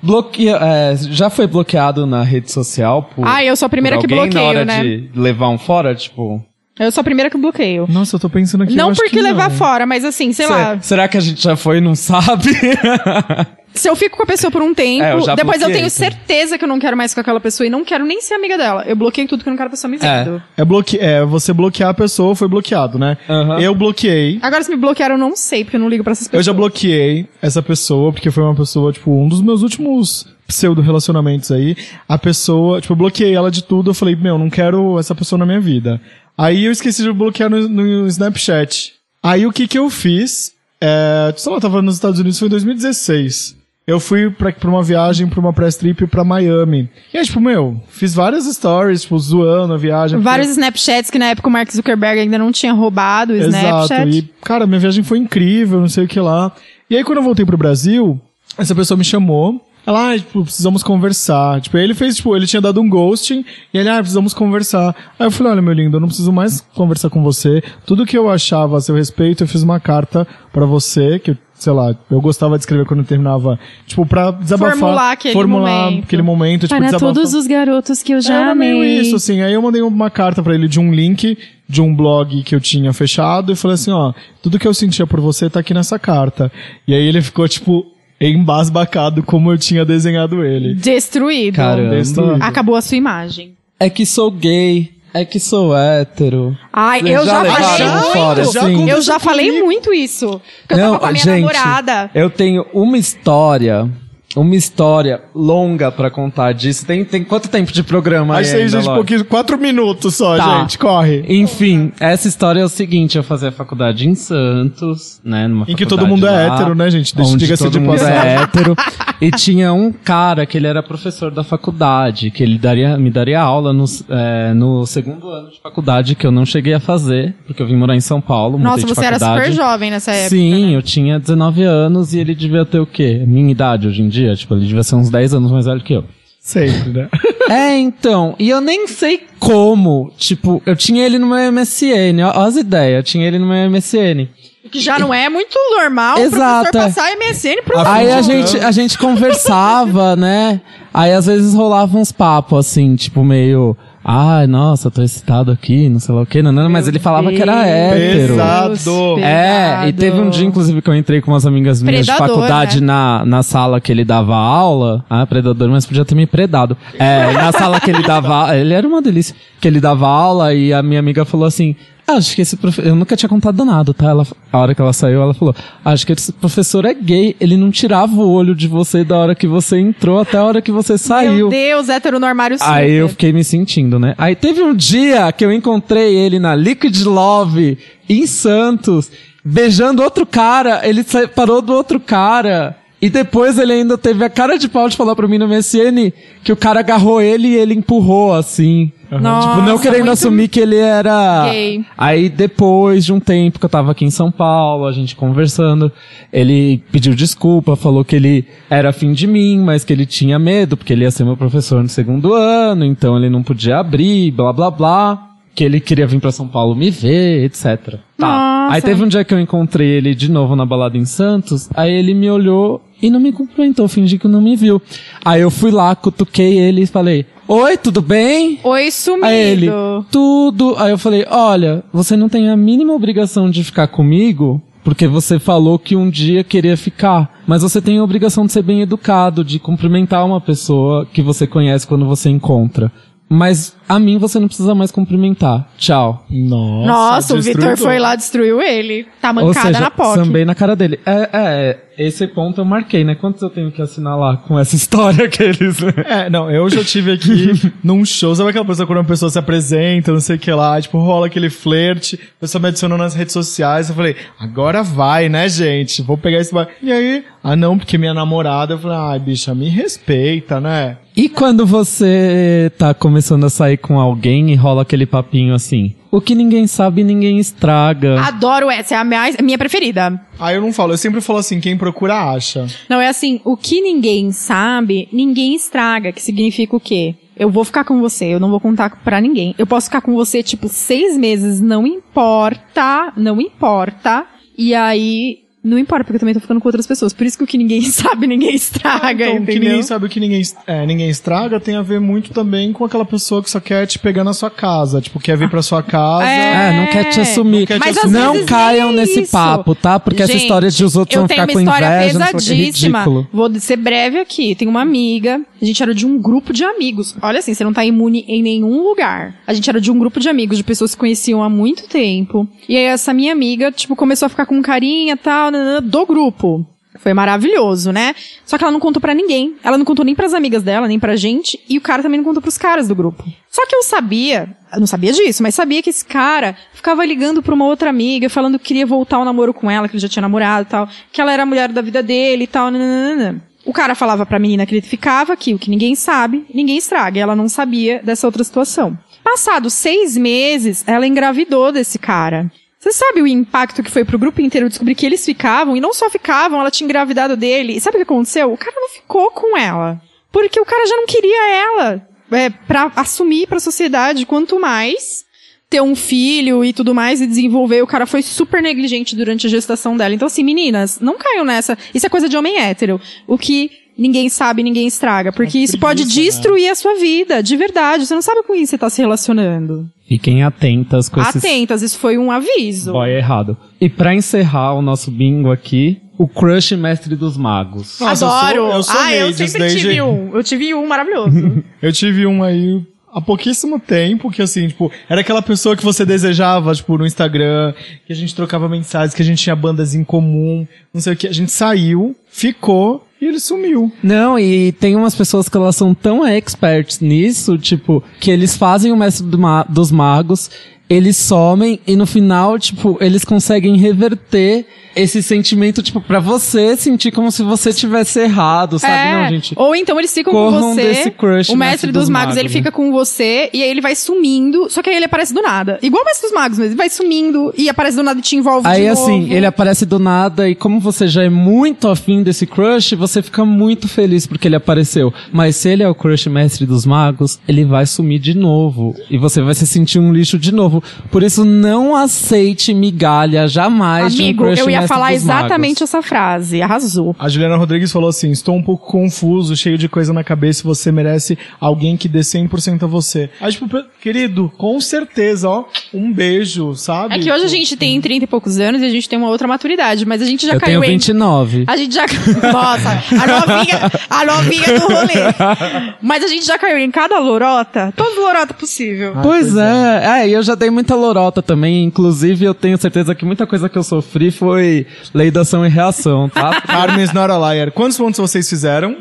Bloqueia, é, já foi bloqueado na rede social por. Ah, eu sou a primeira por que alguém bloqueio, na hora né? de levar um fora, tipo. Eu sou a primeira que bloqueio. Nossa, eu tô pensando aqui. eu não acho porque que levar não. fora, mas assim, sei lá. Se- Será que a gente já foi e não sabe? Se eu fico com a pessoa por um tempo, É, eu depois eu bloqueei tenho também. certeza que eu não quero mais com aquela pessoa e não quero nem ser amiga dela. Eu bloqueio tudo que eu não quero a pessoa me É. vendo. É, bloque... é, você bloquear a pessoa foi bloqueado, né? Aham. Eu bloqueei. Agora, se me bloquearam, eu não sei, porque eu não ligo pra essas Eu pessoas. já bloqueei essa pessoa, porque foi uma pessoa, tipo, um dos meus últimos pseudo-relacionamentos aí. A pessoa, tipo, eu bloqueei ela de tudo. Eu falei, meu, não quero essa pessoa na minha vida. Aí eu esqueci de bloquear no, no Snapchat. Aí o que que eu fiz? É, sei lá, eu tava nos Estados Unidos, foi em 2016. Eu fui pra, pra uma viagem, pra uma press trip pra Miami. E aí, tipo, meu, fiz várias stories, tipo, zoando a viagem. Vários Snapchats que na época o Mark Zuckerberg ainda não tinha roubado o Exato. Snapchat. E, cara, minha viagem foi incrível, não sei o que lá. E aí, quando eu voltei pro Brasil, essa pessoa me chamou. Ela, ah, tipo, precisamos conversar. Tipo, aí ele fez, tipo, ele tinha dado um ghosting, e ele, ah, precisamos conversar. Aí eu falei, olha, meu lindo, eu não preciso mais conversar com você. Tudo que eu achava a seu respeito, eu fiz uma carta pra você, que, sei lá, eu gostava de escrever quando eu terminava, tipo, pra desabafar. Formular aquele formular momento. aquele momento, tipo, Para desabafar. todos os garotos que eu já Era meio amei. isso, assim. Aí eu mandei uma carta pra ele de um link de um blog que eu tinha fechado e falei assim, ó, tudo que eu sentia por você tá aqui nessa carta. E aí ele ficou, tipo, embasbacado como eu tinha desenhado ele. Destruído. Caramba. Destruído. Acabou a sua imagem. É que sou gay. É que sou hétero. Ai, Vocês eu já, levaram falei muito. fora, Já assim? Eu já falei muito isso. Eu tava com a minha gente, namorada. eu tenho uma história, uma história longa pra contar disso. Tem, tem quanto tempo de programa aí Achei, ainda, gente, um Lore? pouquinho, quatro minutos só, Tá. gente, corre. Enfim, essa história é o seguinte, eu fazia faculdade em Santos, né, numa Em que todo mundo é lá, hétero, né, gente? Deixa- onde todo de mundo passagem. é hétero. E tinha um cara que ele era professor da faculdade, que ele daria, me daria aula no, é, no segundo ano de faculdade, que eu não cheguei a fazer, porque eu vim morar em São Paulo, Nossa, você era super jovem nessa época. Sim, né? eu tinha 19 anos e ele devia ter o quê? Minha idade hoje em dia? Tipo, ele devia ser uns 10 anos mais velho que eu. Sempre, né? É, então, e eu nem sei como, tipo, eu tinha ele no meu MSN, ó, ó as ideias, eu tinha ele no meu MSN. O Que já não é muito normal Exato, o professor é. passar MSN pro Aí a gente, a gente conversava, né? Aí às vezes rolava uns papos assim, tipo meio, ai, nossa, tô excitado aqui, não sei lá o que, não, não, mas ele falava que era hétero. Pesado. É, e teve um dia, inclusive, que eu entrei com umas amigas minhas de Predador, faculdade né? na, na sala que ele dava aula. Ah, predador, mas podia ter me predado. É, na sala que ele dava ele era uma delícia. Que ele dava aula e a minha amiga falou assim. "Ah, Acho que esse professor. Eu nunca tinha contado nada, tá? Ela, a hora que ela saiu, ela falou: Acho que esse professor é gay. Ele não tirava o olho de você da hora que você entrou até a hora que você saiu. Meu Deus, hétero no armário super. Aí eu fiquei me sentindo, né? Aí teve um dia que eu encontrei ele na Liquid Love, em Santos, beijando outro cara, ele separou do outro cara. E depois ele ainda teve a cara de pau de falar pra mim no MSN que o cara agarrou ele e ele empurrou, assim. Nossa, tipo, não querendo assumir que ele era... gay. Aí depois de um tempo que eu tava aqui em São Paulo, a gente conversando, ele pediu desculpa, falou que ele era afim de mim, mas que ele tinha medo, porque ele ia ser meu professor no segundo ano, então ele não podia abrir, blá blá blá. Que ele queria vir pra São Paulo me ver, etc. Tá. Nossa. Aí teve um dia que eu encontrei ele de novo na balada em Santos, aí ele me olhou e não me cumprimentou, fingi que não me viu. Aí eu fui lá, cutuquei ele e falei, Oi, tudo bem? Oi, sumido. Aí ele, tudo. Aí eu falei, olha, você não tem a mínima obrigação de ficar comigo, porque você falou que um dia queria ficar. Mas você tem a obrigação de ser bem educado, de cumprimentar uma pessoa que você conhece quando você encontra. Mas a mim você não precisa mais cumprimentar. Tchau. Nossa, Nossa, o. Vitor foi lá, destruiu ele. Tá Ou mancada seja, na POC. sambei na cara dele. É, é, esse ponto eu marquei, né? Quantos eu tenho que assinar lá com essa história que eles... É, não, eu já tive aqui num show, sabe aquela pessoa quando uma pessoa se apresenta, não sei o que lá, tipo, rola aquele flerte, a pessoa me adicionou nas redes sociais, eu falei, agora vai, né, gente? Vou pegar esse... ba-" E aí, ah não, porque minha namorada, eu falei, ai, bicha, me respeita, né? E quando você tá começando a sair com alguém e rola aquele papinho assim? O que ninguém sabe, ninguém estraga. Adoro essa, é a minha, a minha preferida. Aí eu não falo, eu sempre falo assim, quem procura acha. Não, é assim, o que ninguém sabe, ninguém estraga, que significa o quê? Eu vou ficar com você, eu não vou contar pra ninguém. Eu posso ficar com você, tipo, seis meses, não importa, não importa. E aí, Não importa, porque eu também tô ficando com outras pessoas. Por isso que o que ninguém sabe, ninguém estraga, Então, o que entendeu? ninguém sabe o que ninguém, é, ninguém estraga tem a ver muito também com aquela pessoa que só quer te pegar na sua casa. Tipo, quer vir pra sua casa. É, não quer te assumir. Não quer te Mas assumir. Não caiam nem nesse papo, tá? Porque essa Gente, história de os outros eu vão tenho ficar uma com história inveja, não sei o que, é pesadíssima. Vou ser breve aqui. Tem uma amiga, a gente era de um grupo de amigos. Olha assim, você não tá imune em nenhum lugar. A gente era de um grupo de amigos, de pessoas que conheciam há muito tempo. E aí essa minha amiga, tipo, começou a ficar com carinha e tal, nanana, do grupo. Foi maravilhoso, né? Só que ela não contou pra ninguém. Ela não contou nem pras amigas dela, nem pra gente. E o cara também não contou pros caras do grupo. Só que eu sabia, eu não sabia disso, mas sabia que esse cara ficava ligando pra uma outra amiga, falando que queria voltar ao namoro com ela, que ele já tinha namorado e tal, que ela era a mulher da vida dele e tal, nananana. O cara falava pra menina que ele ficava que o que ninguém sabe, ninguém estraga. E ela não sabia dessa outra situação. Passados seis meses, ela engravidou desse cara. Você sabe o impacto que foi pro grupo inteiro descobrir que eles ficavam, e não só ficavam, ela tinha engravidado dele. E sabe o que aconteceu? O cara não ficou com ela. Porque o cara já não queria ela. É, pra assumir pra sociedade, quanto mais ter um filho e tudo mais e desenvolver. O cara foi super negligente durante a gestação dela. Então, assim, meninas, não caiam nessa. Isso é coisa de homem hétero. O que ninguém sabe, ninguém estraga. Porque isso pode né? destruir a sua vida, de verdade. Você não sabe com quem você tá se relacionando. Fiquem atentas com esses Atentas, isso foi um aviso. boy errado. E pra encerrar o nosso bingo aqui, o Crush Mestre dos Magos. Nossa, eu sou- Adoro. eu sou ah, eu sempre desde- tive um. Eu tive um maravilhoso. Eu tive um aí há pouquíssimo tempo que, assim, tipo, era aquela pessoa que você desejava, tipo, no Instagram, que a gente trocava mensagens, que a gente tinha bandas em comum, não sei o que. A gente saiu, ficou e ele sumiu. Não, e tem umas pessoas que elas são tão experts nisso, tipo, que eles fazem o Mestre do Ma- dos Magos, eles somem e no final, tipo, eles conseguem reverter esse sentimento, tipo, pra você sentir como se você tivesse errado, sabe? É. Não, gente. Ou então eles ficam Corram com você. desse crush, o mestre dos, magos, ele né? fica com você e aí ele vai sumindo. Só que aí ele aparece do nada. Igual o mestre dos magos, mas ele vai sumindo e aparece do nada e te envolve Aí de assim, novo. ele aparece do nada e como você já é muito afim desse crush, você fica muito feliz porque ele apareceu. Mas se ele é o crush mestre dos magos, ele vai sumir de novo e você vai se sentir um lixo de novo. Por isso não aceite migalha jamais de um Amigo, crush eu ia mestre falar exatamente magos. essa frase. Arrasou. A Juliana Rodrigues falou assim: estou um pouco confuso, cheio de coisa na cabeça, e você merece alguém que dê 100% a você. Aí, tipo, querido, com certeza, ó, um beijo, sabe? É que hoje a Tipo, gente tem 30 e poucos anos e a gente tem uma outra maturidade, mas a gente já Eu caiu tenho em 29. A gente já. Nossa, a novinha, a novinha do rolê. Mas a gente já caiu em cada lorota, toda lorota possível. Pois é, é, e eu já dei muita lorota também, inclusive eu tenho certeza que muita coisa que eu sofri foi lei da ação e reação, tá? Carmen's not a liar. Quantos pontos vocês fizeram?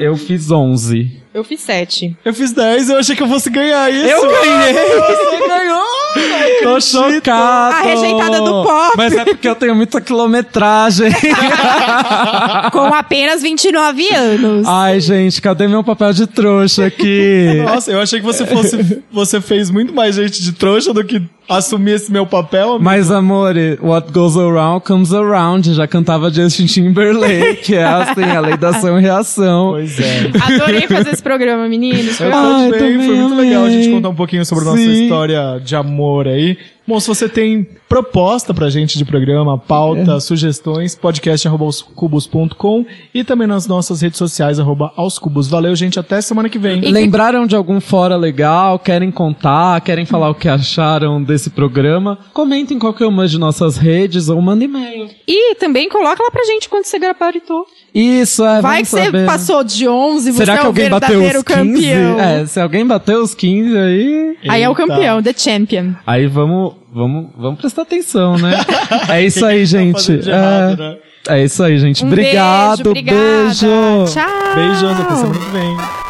eu fiz 11. Eu fiz sete. Eu fiz 10, eu achei que eu fosse ganhar isso. Eu ganhei! Você ganhou! Tô chocado! A rejeitada do pop. Mas é porque eu tenho muita quilometragem. Com apenas 29 anos. Ai, gente, cadê meu papel de trouxa aqui? Nossa, eu achei que você fosse. Você fez muito mais gente de trouxa do que assumir esse meu papel. amigo. Mas, amor, what goes around comes around. Já cantava Justin Timberlake. É assim, a lei da ação e reação. Pois é. Adorei fazer esse programa, meninos. Foi Eu também foi muito legal a gente contar um pouquinho sobre a nossa história de amor aí. Bom, se você tem proposta pra gente de programa, pauta, sugestões, podcast arroba aoscubos.com e também nas nossas redes sociais, arroba aoscubos. Valeu, gente, até semana que vem. Lembraram de algum fora legal? Querem contar? Querem falar o que acharam desse programa? Comentem em qualquer uma de nossas redes ou mandem e-mail. E também coloca lá pra gente quando você gabaritou. Isso, é, Vai que você saber. passou de 11, você Será é que o alguém bateu os 15? campeão. É, se alguém bateu os 15 aí... Aí é o campeão, the champion. Aí vamos, vamos, vamos prestar atenção, né? É isso aí, tá gente. errado, é, né? é isso aí, gente. Um Obrigado, beijo, obrigada. beijo. Tchau. Beijos, até semana que vem.